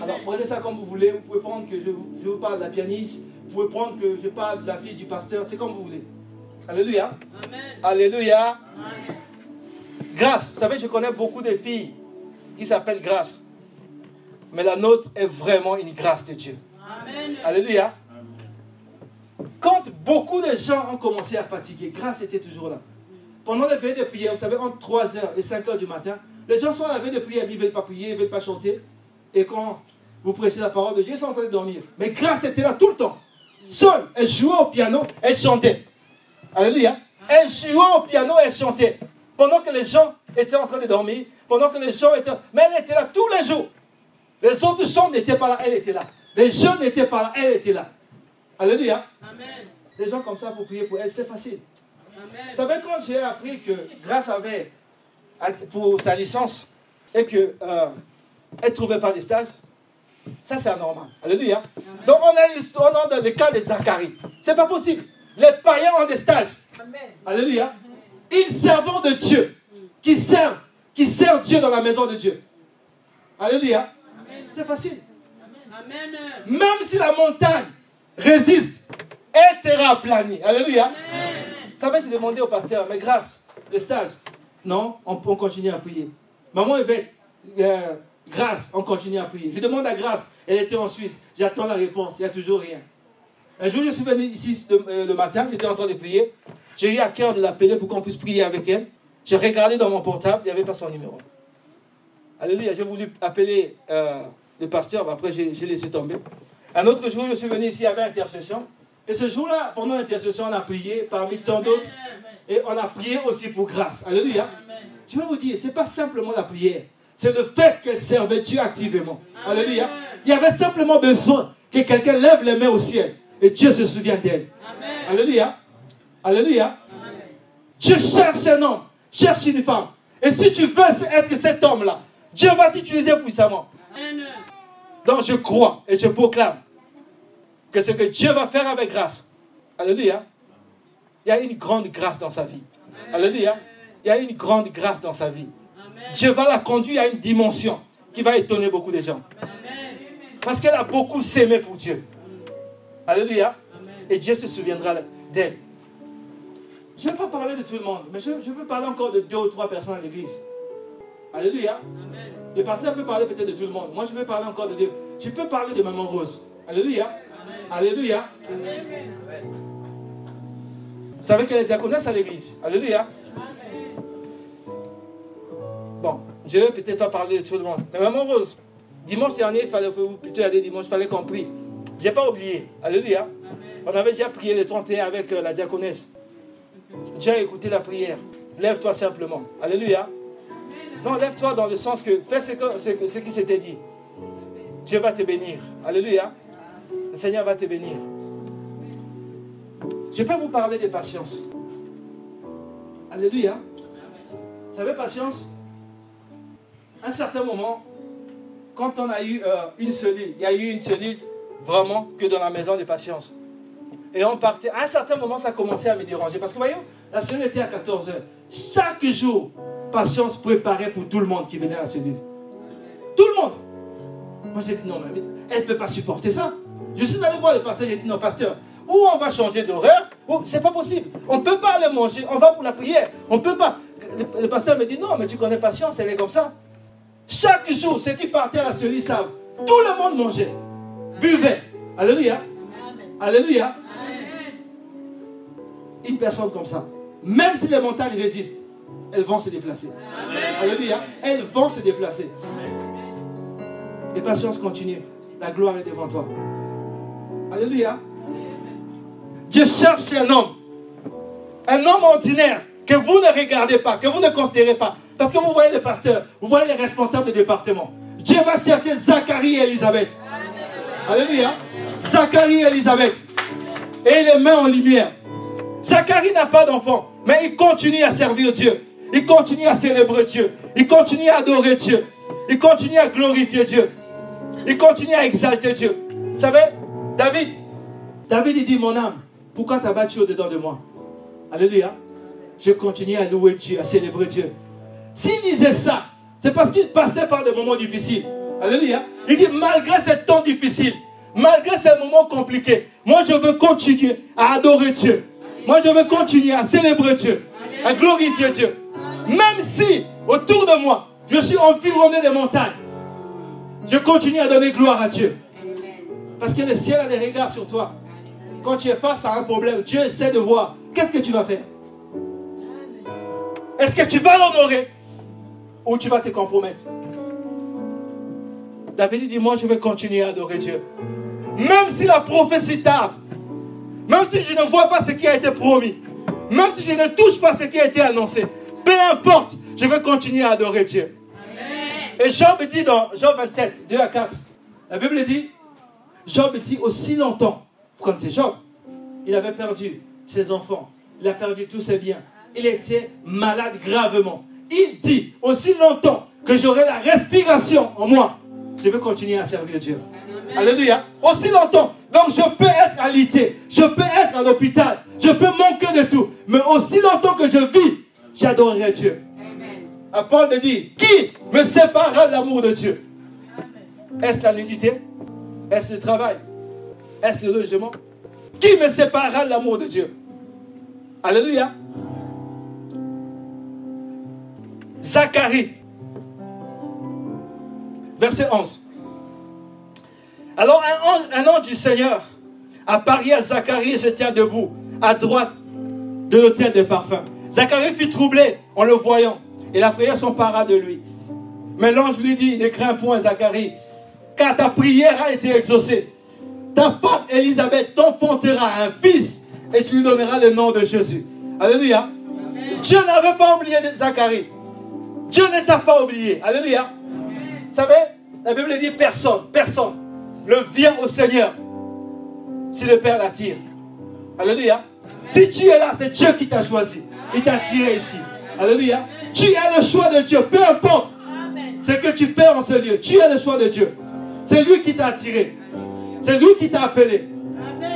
Speaker 1: Alors prenez ça comme vous voulez. Vous pouvez prendre que je, je vous parle de la pianiste vous pouvez prendre que je parle de la fille du pasteur, c'est comme vous voulez. Alléluia. Alléluia. Grâce. Vous savez, je connais beaucoup de filles qui s'appellent grâce. Mais la nôtre est vraiment une grâce de Dieu. Alléluia. Quand beaucoup de gens ont commencé à fatiguer, grâce était toujours là. Pendant les veilles de prière, vous savez, entre 3h et 5h du matin, les gens sont à la veille de prière, ils ne veulent pas prier, ils ne veulent pas chanter. Et quand vous prêchez la parole de Dieu, ils sont en train de dormir. Mais grâce était là tout le temps. Seule, elle jouait au piano, elle chantait. Alléluia. Elle jouait au piano, elle chantait. Pendant que les gens étaient en train de dormir, pendant que les gens étaient... Mais elle était là tous les jours. Les autres chants n'étaient pas là, elle était là. Les jeunes n'étaient pas là, elle était là. Alléluia. Amen. Des gens comme ça pour prier pour elle, c'est facile. Amen. Vous savez, quand j'ai appris que grâce avait pour sa licence et qu'elle euh, ne trouvait pas de stage, ça, c'est anormal. Alléluia. Donc, on a l'histoire dans le cas de Zacharie. C'est pas possible. Les païens ont des stages. Alléluia. Ils servent de Dieu. Qui servent, qui servent Dieu dans la maison de Dieu. Alléluia. C'est facile. Même si la montagne résiste, elle sera aplanie. Alléluia. Ça va être demandé au pasteur, mais grâce, le stage. Non, on peut continuer à prier. Maman évêque, euh, Grâce, on continue à prier. Je demande à Grâce, elle était en Suisse. J'attends la réponse, il n'y a toujours rien. Un jour, je suis venu ici le, euh, matin, j'étais en train de prier. J'ai eu à cœur de l'appeler pour qu'on puisse prier avec elle. J'ai regardé dans mon portable, il n'y avait pas son numéro. Alléluia, j'ai voulu appeler euh, le pasteur, mais après j'ai laissé tomber. Un autre jour, je suis venu ici, il y avait intercession. Et ce jour-là, pendant l'intercession, on a prié parmi tant d'autres. Et on a prié aussi pour grâce. Alléluia. Je vais vous dire, ce n'est pas simplement la prière. C'est le fait qu'elle servait Dieu activement. Alléluia. Il y avait simplement besoin que quelqu'un lève les mains au ciel. Et Dieu se souvient d'elle. Alléluia. Alléluia. Dieu cherche un homme, cherche une femme. Et si tu veux être cet homme-là, Dieu va t'utiliser puissamment. Donc je crois et je proclame que ce que Dieu va faire avec grâce. Alléluia. Il y a une grande grâce dans sa vie. Alléluia. Il y a une grande grâce dans sa vie. Dieu va la conduire à une dimension qui va étonner beaucoup de gens. Parce qu'elle a beaucoup s'aimé pour Dieu. Alléluia. Et Dieu se souviendra d'elle. Je ne vais pas parler de tout le monde, mais je, je peux parler encore de deux ou trois personnes à l'église. Alléluia. Le pasteur peut parler peut-être de tout le monde. Moi, je vais parler encore de Dieu. Je peux parler de Maman Rose. Alléluia. Alléluia. Vous savez qu'elle est diaconesse à l'église. Alléluia. Bon, je vais peut-être pas parler de tout le monde. Mais Maman Rose, dimanche dernier, il fallait, plutôt aller dimanche, il fallait qu'on prie. Je n'ai pas oublié. Alléluia. On avait déjà prié le 31 avec euh, la diaconesse. Dieu a écouté la prière. Lève-toi simplement. Alléluia. Non, lève-toi dans le sens que fais ce, que, ce, qui s'était dit. Dieu va te bénir. Alléluia. Le Seigneur va te bénir. Je peux vous parler de patience. Alléluia. Vous savez, patience, un certain moment, quand on a eu euh, une cellule, il y a eu une cellule vraiment que dans la maison de patience. Et on partait. À un certain moment, ça commençait à me déranger. Parce que voyons, la cellule était à 14 heures. Chaque jour, patience préparait pour tout le monde qui venait à la cellule. Tout le monde. Moi, j'ai dit non, mais elle ne peut pas supporter ça. Je suis allé voir le pasteur, j'ai dit non, pasteur, ou on va changer d'horaire, ou c'est pas possible. On ne peut pas aller manger, on va pour la prière. On ne peut pas. Le, pasteur me dit non, mais tu connais patience, elle est comme ça. Chaque jour, ceux qui partaient à la cellule savent, tout le monde mangeait, buvait. Alléluia. Alléluia. Une personne comme ça, même si les montagnes résistent, elles vont se déplacer. Alléluia. Elles vont se déplacer. Et patience continue. La gloire est devant toi. Alléluia. Dieu cherche un homme. Un homme ordinaire que vous ne regardez pas, que vous ne considérez pas. Parce que vous voyez les pasteurs, vous voyez les responsables de département. Dieu va chercher Zacharie et Elisabeth. Alléluia. Zacharie et Elisabeth. Et il les met en lumière. Zacharie n'a pas d'enfant, mais il continue à servir Dieu. Il continue à célébrer Dieu. Il continue à adorer Dieu. Il continue à glorifier Dieu. Il continue à exalter Dieu. Vous savez, David, David il dit, mon âme, pourquoi t'as battu au-dedans de moi? Alléluia. Je continue à louer Dieu, à célébrer Dieu. S'il disait ça, c'est parce qu'il passait par des moments difficiles. Alléluia. Il dit, malgré ces temps difficiles, malgré ces moments compliqués, moi je veux continuer à adorer Dieu. Moi je veux continuer à célébrer Dieu, à glorifier Dieu. Même si autour de moi, je suis environné de montagnes, je continue à donner gloire à Dieu. Parce que le ciel a des regards sur toi. Quand tu es face à un problème, Dieu essaie de voir qu'est-ce que tu vas faire? Est-ce que tu vas l'honorer ou tu vas te compromettre? David dit, moi je vais continuer à adorer Dieu. Même si la prophétie tarde, même si je ne vois pas ce qui a été promis, même si je ne touche pas ce qui a été annoncé, peu importe, je vais continuer à adorer Dieu. Et Job dit dans Job 27, 2 à 4, la Bible dit, Job dit aussi longtemps, vous connaissez Job, il avait perdu ses enfants, il a perdu tous ses biens, il était malade gravement. Il dit, aussi longtemps que j'aurai la respiration en moi, je vais continuer à servir Dieu. Alléluia. Aussi longtemps. Donc je peux être alité, je peux être à l'hôpital, je peux manquer de tout. Mais aussi longtemps que je vis, j'adorerai Dieu. Amen. Paul dit, qui me séparera de l'amour de Dieu? Est-ce la nudité? Est-ce le travail? Est-ce le logement? Qui me séparera de l'amour de Dieu? Alléluia. Zacharie, verset 11. Alors un ange, du Seigneur apparut à Zacharie et se tient debout, à droite de l'autel des parfums. Zacharie fut troublé en le voyant, et la frayeur s'empara de lui. Mais l'ange lui dit, ne crains point Zacharie, car ta prière a été exaucée. Ta femme Élisabeth t'enfantera un fils, et tu lui donneras le nom de Jésus. Alléluia. Dieu n'avait pas oublié Zacharie. Dieu ne t'a pas oublié. Alléluia. Vous savez, la Bible dit personne, personne ne vient au Seigneur si le Père l'attire. Alléluia. Si tu es là, c'est Dieu qui t'a choisi. Il t'a tiré ici. Alléluia. Tu as le choix de Dieu. Peu importe ce que tu fais en ce lieu. Tu as le choix de Dieu. C'est lui qui t'a attiré. C'est lui qui t'a appelé.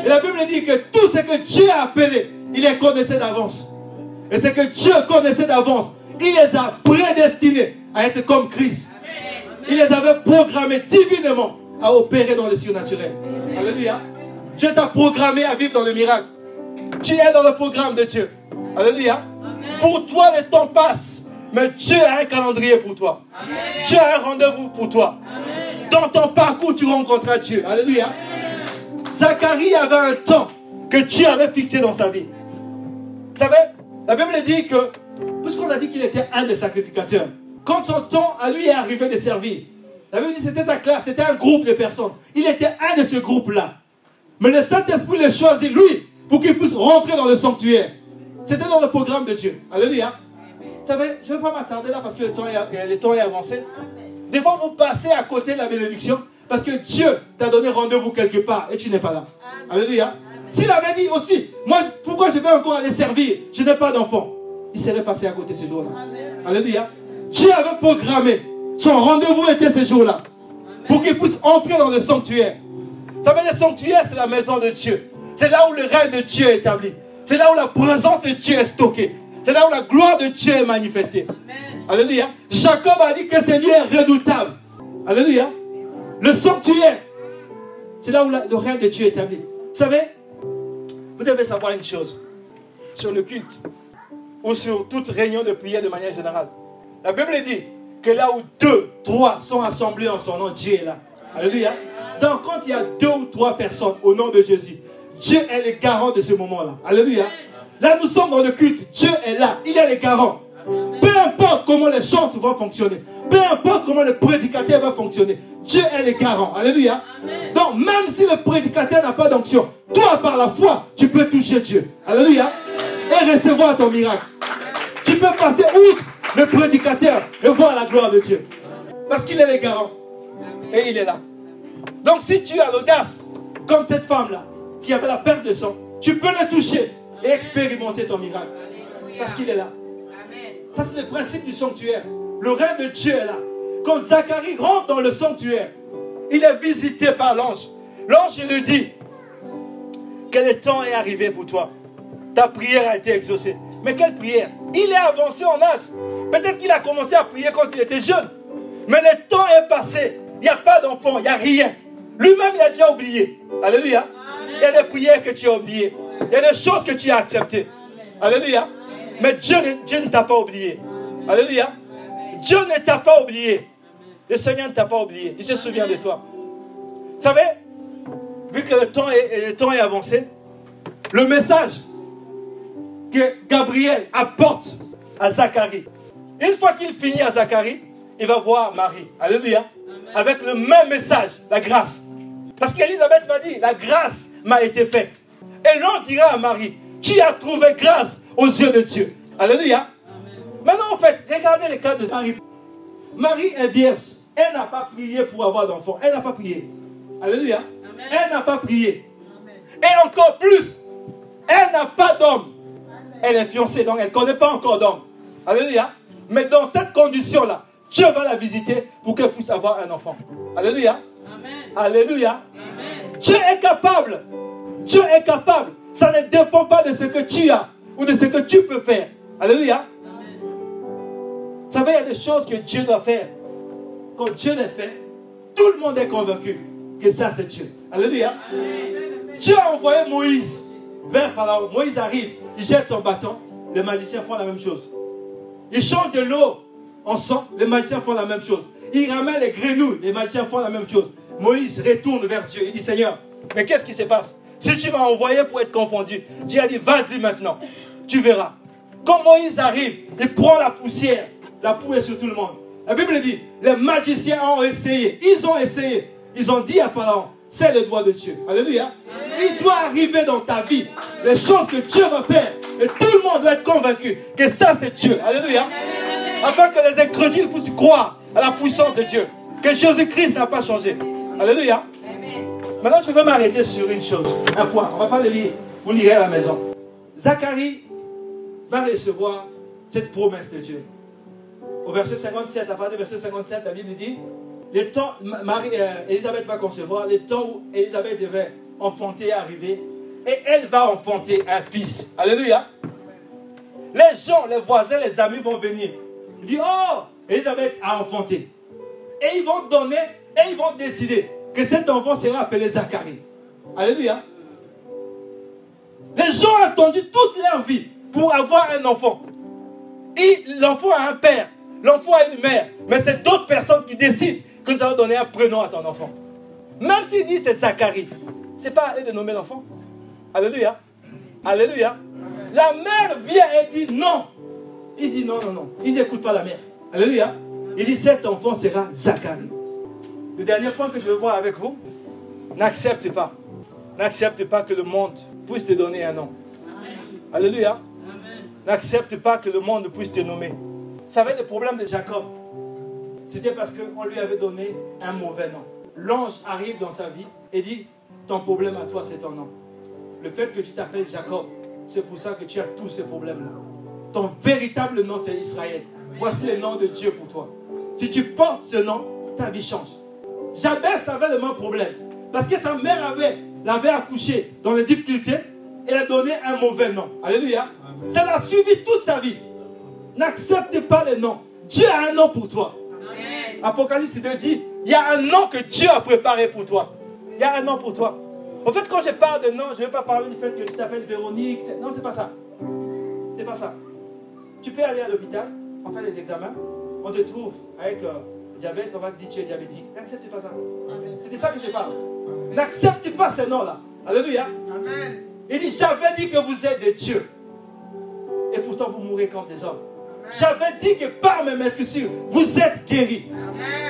Speaker 1: Et la Bible dit que tout ce que Dieu a appelé, il les connaissait d'avance. Et ce que Dieu connaissait d'avance, il les a prédestinés à être comme Christ. Il les avait programmés divinement à opérer dans le surnaturel. Alléluia. Dieu t'a programmé à vivre dans le miracle. Tu es dans le programme de Dieu. Alléluia. Pour toi, le temps passe. Mais Dieu a un calendrier pour toi. Dieu a un rendez-vous pour toi. Dans ton parcours, tu rencontreras Dieu. Alléluia. Zacharie avait un temps que Dieu avait fixé dans sa vie. Vous savez, la Bible dit que, puisqu'on a dit qu'il était un des sacrificateurs, quand son temps à lui est arrivé de servir, la Bible dit que c'était sa classe, c'était un groupe de personnes. Il était un de ce groupe-là. Mais le Saint-Esprit l'a choisi, lui, pour qu'il puisse rentrer dans le sanctuaire. C'était dans le programme de Dieu. Alléluia. Vous savez, je ne vais pas m'attarder là parce que le temps, est, le temps est avancé. Des fois, vous passez à côté de la bénédiction parce que Dieu t'a donné rendez-vous quelque part et tu n'es pas là. Alléluia. S'il avait dit aussi, moi, pourquoi je vais encore aller servir? Je n'ai pas d'enfant. Il serait passé à côté ce jour-là. Alléluia. Dieu avait programmé. Son rendez-vous était ce jour-là. Pour qu'il puisse entrer dans le sanctuaire. Vous savez, le sanctuaire, c'est la maison de Dieu. C'est là où le règne de Dieu est établi. C'est là où la présence de Dieu est stockée. C'est là où la gloire de Dieu est manifestée. Alléluia. Jacob a dit que ce lieu est redoutable. Alléluia. Le sanctuaire, c'est là où le règne de Dieu est établi. Vous savez, vous devez savoir une chose sur le culte ou sur toute réunion de prière de manière générale. La Bible dit que là où deux, trois sont assemblés en son nom, Dieu est là. Alléluia. Donc quand il y a deux ou trois personnes au nom de Jésus, Dieu est le garant de ce moment-là. Alléluia. Là, nous sommes dans le culte. Dieu est là. Il est le garant. Peu importe comment les chants vont fonctionner. Peu importe comment le prédicateur va fonctionner. Dieu est le garant. Alléluia. Donc, même si le prédicateur n'a pas d'onction, toi, par la foi, tu peux toucher Dieu. Alléluia. Et recevoir ton miracle. Tu peux passer outre le prédicateur et voir la gloire de Dieu. Parce qu'il est le garant. Et il est là. Donc, si tu as l'audace, comme cette femme-là, qui avait la perte de sang, tu peux le toucher et expérimenter ton miracle. Parce qu'il est là. Ça, c'est le principe du sanctuaire. Le règne de Dieu est là. Quand Zacharie rentre dans le sanctuaire, il est visité par l'ange. L'ange lui dit que le temps est arrivé pour toi? Ta prière a été exaucée. Mais quelle prière? Il est avancé en âge. Peut-être qu'il a commencé à prier quand il était jeune. Mais le temps est passé. Il n'y a pas d'enfant, il n'y a rien. Lui-même, il a déjà oublié. Alléluia. Il y a des prières que tu as oubliées. Il y a des choses que tu as acceptées. Alléluia. Mais Dieu, Dieu ne t'a pas oublié. Alléluia. Dieu ne t'a pas oublié. Le Seigneur ne t'a pas oublié. Il se souvient de toi. Vous savez, vu que le temps est, le temps est avancé, le message que Gabriel apporte à Zacharie, une fois qu'il finit à Zacharie, il va voir Marie. Alléluia. Avec le même message, la grâce. Parce qu'Élisabeth va dire, la grâce m'a été faite. Et l'on dira à Marie, tu as trouvé grâce aux yeux de Dieu. Alléluia. Maintenant, en fait, regardez le cas de Marie. Marie est vierge. Elle n'a pas prié pour avoir d'enfants. Elle n'a pas prié. Alléluia. Elle n'a pas prié. Et encore plus, elle n'a pas d'homme. Elle est fiancée, donc elle ne connaît pas encore d'homme. Alléluia. Mais dans cette condition-là, Dieu va la visiter pour qu'elle puisse avoir un enfant. Alléluia. Alléluia. Dieu est capable. Dieu est capable. Ça ne dépend pas de ce que tu as ou de ce que tu peux faire. Alléluia. Vous savez, il y a des choses que Dieu doit faire. Quand Dieu les fait, tout le monde est convaincu que ça c'est Dieu. Alléluia. Dieu a envoyé Moïse vers Pharaon. Moïse arrive, il jette son bâton. Les magiciens font la même chose. Il change de l'eau en sang. Les magiciens font la même chose. Il ramène les grenouilles. Les magiciens font la même chose. Moïse retourne vers Dieu. Il dit Seigneur, mais qu'est-ce qui se passe? Si tu m'as envoyé pour être confondu, Dieu a dit Vas-y maintenant. tu verras. Quand Moïse arrive, il prend la poussière. La poux est sur tout le monde. La Bible dit, les magiciens ont essayé. Ils ont essayé. Ils ont dit à Pharaon, c'est le doigt de Dieu. Alléluia. Il doit arriver dans ta vie les choses que Dieu va faire. Et tout le monde doit être convaincu que ça c'est Dieu. Alléluia. Afin que les incrédules puissent croire à la puissance de Dieu. Que Jésus-Christ n'a pas changé. Alléluia. Maintenant, je veux m'arrêter sur une chose, un point. On ne va pas le lire. Vous lirez à la maison. Zacharie va recevoir cette promesse de Dieu. Au verset 57, à partir du verset 57, la Bible dit les temps, Marie, euh, Elisabeth va concevoir, les temps où Elisabeth devait enfanter arriver, et elle va enfanter un fils. Alléluia. Les gens, les voisins, les amis vont venir. Ils disent, oh, Elisabeth a enfanté. Et ils vont donner, et ils vont décider que cet enfant sera appelé Zacharie. Alléluia. Les gens ont attendu toute leur vie pour avoir un enfant. L'enfant a un père, l'enfant a une mère, mais c'est d'autres personnes qui décident que nous allons donner un prénom à ton enfant. Même s'il dit c'est Zacharie, c'est pas à eux de nommer l'enfant. Alléluia. Alléluia. La mère vient et dit non. Il dit non, non, non. Ils n'écoutent pas la mère. Alléluia. Il dit cet enfant sera Zacharie. Le dernier point que je veux voir avec vous, n'accepte pas. N'accepte pas que le monde puisse te donner un nom. Alléluia. N'accepte pas que le monde puisse te nommer. Vous savez le problème de Jacob C'était parce qu'on lui avait donné un mauvais nom. L'ange arrive dans sa vie et dit, ton problème à toi, c'est ton nom. Le fait que tu t'appelles Jacob, c'est pour ça que tu as tous ces problèmes-là. Ton véritable nom, c'est Israël. Voici le nom de Dieu pour toi. Si tu portes ce nom, ta vie change. Jabez avait le même problème. Parce que sa mère avait, l'avait accouché dans les difficultés et a donné un mauvais nom. Alléluia. Ça l'a suivi toute sa vie. N'accepte pas le nom. Dieu a un nom pour toi. Apocalypse 2 dit, il y a un nom que Dieu a préparé pour toi. Il y a un nom pour toi. En fait, quand je parle de nom, je ne vais pas parler du fait que tu t'appelles Véronique. Non, c'est pas ça. C'est pas ça. Tu peux aller à l'hôpital, on fait les examens, on te trouve avec euh, diabète, on va te dire tu es diabétique. N'accepte pas ça. C'est de ça que je parle. N'accepte pas ce nom-là. Alléluia. Amen. Il dit, j'avais dit que vous êtes des dieux. Et pourtant, vous mourrez comme des hommes. J'avais dit que par mes maîtresses, vous êtes guéris.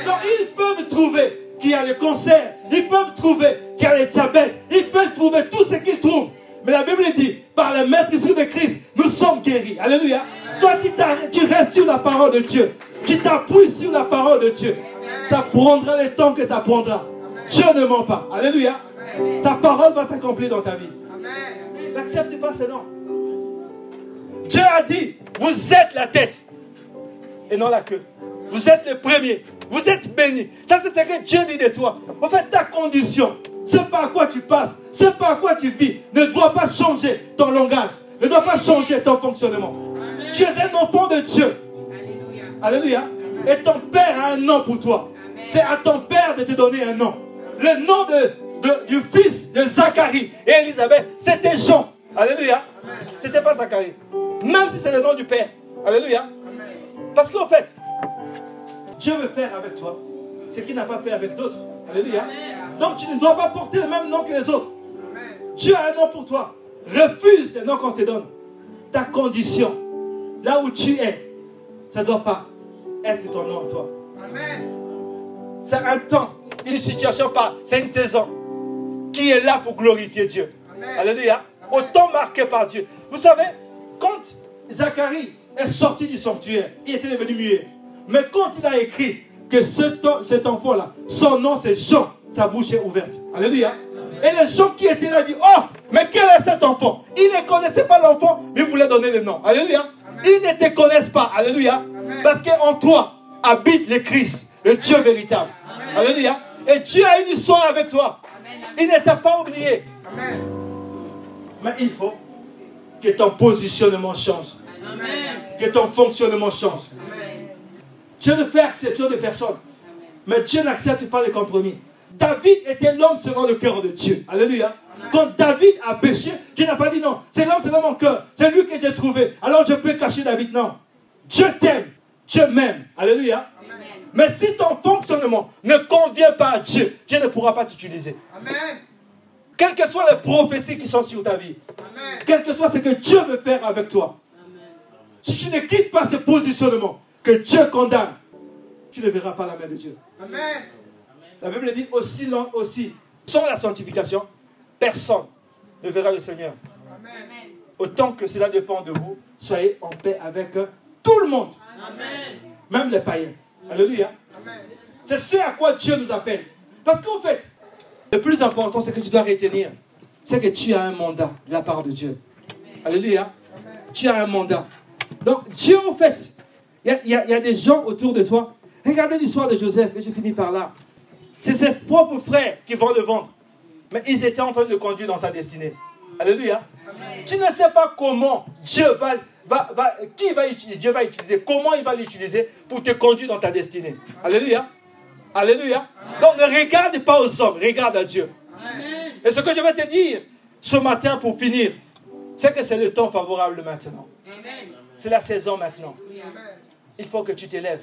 Speaker 1: Donc, ils peuvent trouver qu'il y a le cancer, ils peuvent trouver qu'il y a le diabète, ils peuvent trouver tout ce qu'ils trouvent. Mais la Bible dit, par les maîtresses de Christ, nous sommes guéris. Alléluia. Toi qui tu restes sur la parole de Dieu, qui t'appuies sur la parole de Dieu, ça prendra le temps que ça prendra. Dieu ne ment pas. Alléluia. Ta parole va s'accomplir dans ta vie. N'accepte pas ce nom. Dieu a dit, vous êtes la tête et non la queue. Vous êtes le premier. Vous êtes béni. Ça, c'est ce que Dieu dit de toi. En fait, ta condition, c'est par quoi tu passes, c'est par quoi tu vis, ne doit pas changer ton langage, ne doit pas changer ton fonctionnement. Tu es un enfant de Dieu. Alléluia. Et ton Père a un nom pour toi. C'est à ton Père de te donner un nom. Le nom de, du fils de Zacharie et Elisabeth, c'était Jean. Alléluia. C'était pas Zacharie. Même si c'est le nom du Père. Alléluia. Parce qu'en fait, Dieu veut faire avec toi ce qu'il n'a pas fait avec d'autres. Alléluia. Donc tu ne dois pas porter le même nom que les autres. Dieu a un nom pour toi. Refuse le nom qu'on te donne. Ta condition, là où tu es, ça ne doit pas être ton nom à toi. C'est un temps, une situation pas, c'est une saison qui est là pour glorifier Dieu. Alléluia. Autant marqué par Dieu. Vous savez, quand Zacharie est sorti du sanctuaire, il était devenu muet. Mais quand il a écrit que cet enfant-là, son nom c'est Jean, sa bouche est ouverte. Alléluia. Et les gens qui étaient là disent, oh, mais quel est cet enfant? Ils ne connaissaient pas l'enfant, mais ils voulaient donner le nom. Alléluia. Ils ne te connaissent pas. Alléluia. Parce qu'en toi habite le Christ, le Dieu véritable. Alléluia. Et Dieu a une histoire avec toi. Il ne t'a pas oublié. Mais il faut que ton positionnement change. Que ton fonctionnement change. Dieu ne fait acception de personne. Mais Dieu n'accepte pas les compromis. David était l'homme selon le cœur de Dieu. Alléluia. Quand David a péché, Dieu n'a pas dit non, c'est l'homme selon mon cœur. C'est lui que j'ai trouvé. Alors je peux cacher David. Non. Dieu t'aime. Dieu m'aime. Alléluia. Mais si ton fonctionnement ne convient pas à Dieu, Dieu ne pourra pas t'utiliser. Amen. Quelles que soient les prophéties qui sont sur ta vie. Quel que soit ce que Dieu veut faire avec toi. Si tu ne quittes pas ce positionnement que Dieu condamne, tu ne verras pas la main de Dieu.
Speaker 2: Amen.
Speaker 1: La Bible dit aussi, long- aussi sans la sanctification, personne ne verra le Seigneur.
Speaker 2: Amen.
Speaker 1: Autant que cela dépend de vous, soyez en paix avec tout le monde, même les païens. Alléluia.
Speaker 2: Amen.
Speaker 1: C'est ce à quoi Dieu nous appelle. Parce qu'en fait, le plus important, c'est que tu dois retenir, c'est que tu as un mandat de la part de Dieu. Alléluia. Tu as un mandat. Donc Dieu, en fait, y y, il y a des gens autour de toi. Regardez l'histoire de Joseph, et je finis par là. C'est ses propres frères qui vont le vendre. Mais ils étaient en train de le conduire dans sa destinée. Alléluia. Tu ne sais pas comment Dieu va, va, va- qui va utiliser, Dieu va utiliser, comment il va l'utiliser pour te conduire dans ta destinée? Alléluia. Alléluia. Donc ne regarde pas aux hommes, regarde à Dieu. Et ce que je vais te dire ce matin pour finir, c'est que c'est le temps favorable maintenant. C'est la saison maintenant. Il faut que tu t'élèves.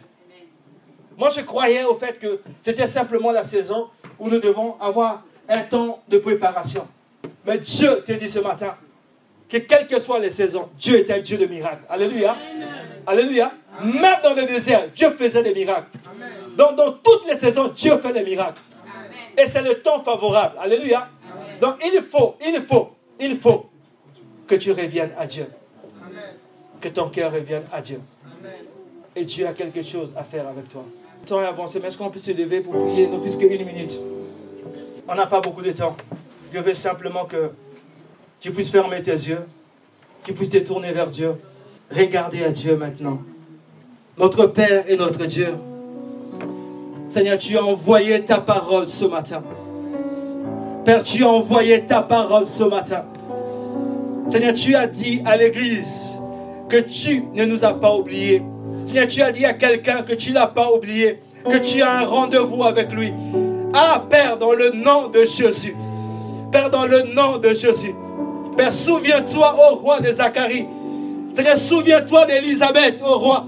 Speaker 1: Moi, je croyais au fait que c'était simplement la saison où nous devons avoir un temps de préparation. Mais Dieu te dit ce matin que quelles que soient les saisons, Dieu est un Dieu de miracles. Alléluia. Alléluia. Même dans le désert, Dieu faisait des miracles. Donc, dans toutes les saisons, Dieu fait des miracles. Et c'est le temps favorable. Alléluia. Donc, il faut, il faut, il faut que tu reviennes à Dieu. Que ton cœur revienne à Dieu. Et Dieu a quelque chose à faire avec toi. Le temps est avancé, mais est-ce qu'on peut se lever pour prier, ne fût-ce qu'une minute On n'a pas beaucoup de temps. Je veux simplement que tu puisses fermer tes yeux, tu puisses te tourner vers Dieu. Regarder à Dieu maintenant. Notre Père et notre Dieu. Seigneur, tu as envoyé ta parole ce matin. Père, tu as envoyé ta parole ce matin. Seigneur, tu as dit à l'Église que tu ne nous as pas oubliés. Seigneur, tu as dit à quelqu'un que tu ne l'as pas oublié, que tu as un rendez-vous avec lui. Ah, Père, dans le nom de Jésus. Père, dans le nom de Jésus. Père, souviens-toi, ô roi de Zacharie. Souviens-toi d'Élisabeth, ô roi.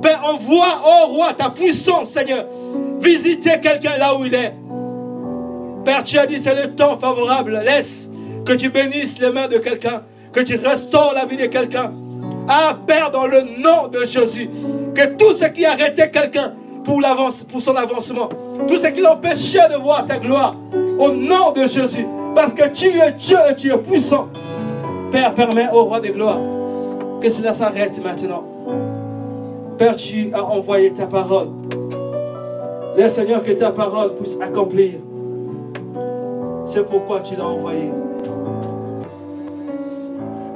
Speaker 1: Père, envoie, ô roi, ta puissance, Seigneur. Visiter quelqu'un là où il est. Père, tu as dit c'est le temps favorable. Laisse que tu bénisses les mains de quelqu'un, que tu restaures la vie de quelqu'un. Ah, Père, dans le nom de Jésus, que tout ce qui arrêtait quelqu'un pour, pour son avancement, tout ce qui l'empêchait de voir ta gloire, au nom de Jésus, parce que tu es Dieu et tu es puissant. Père, permets au roi des gloires que cela s'arrête maintenant. Père, tu as envoyé ta parole. Laisse, Seigneur, que ta parole puisse accomplir. C'est pourquoi tu l'as envoyé.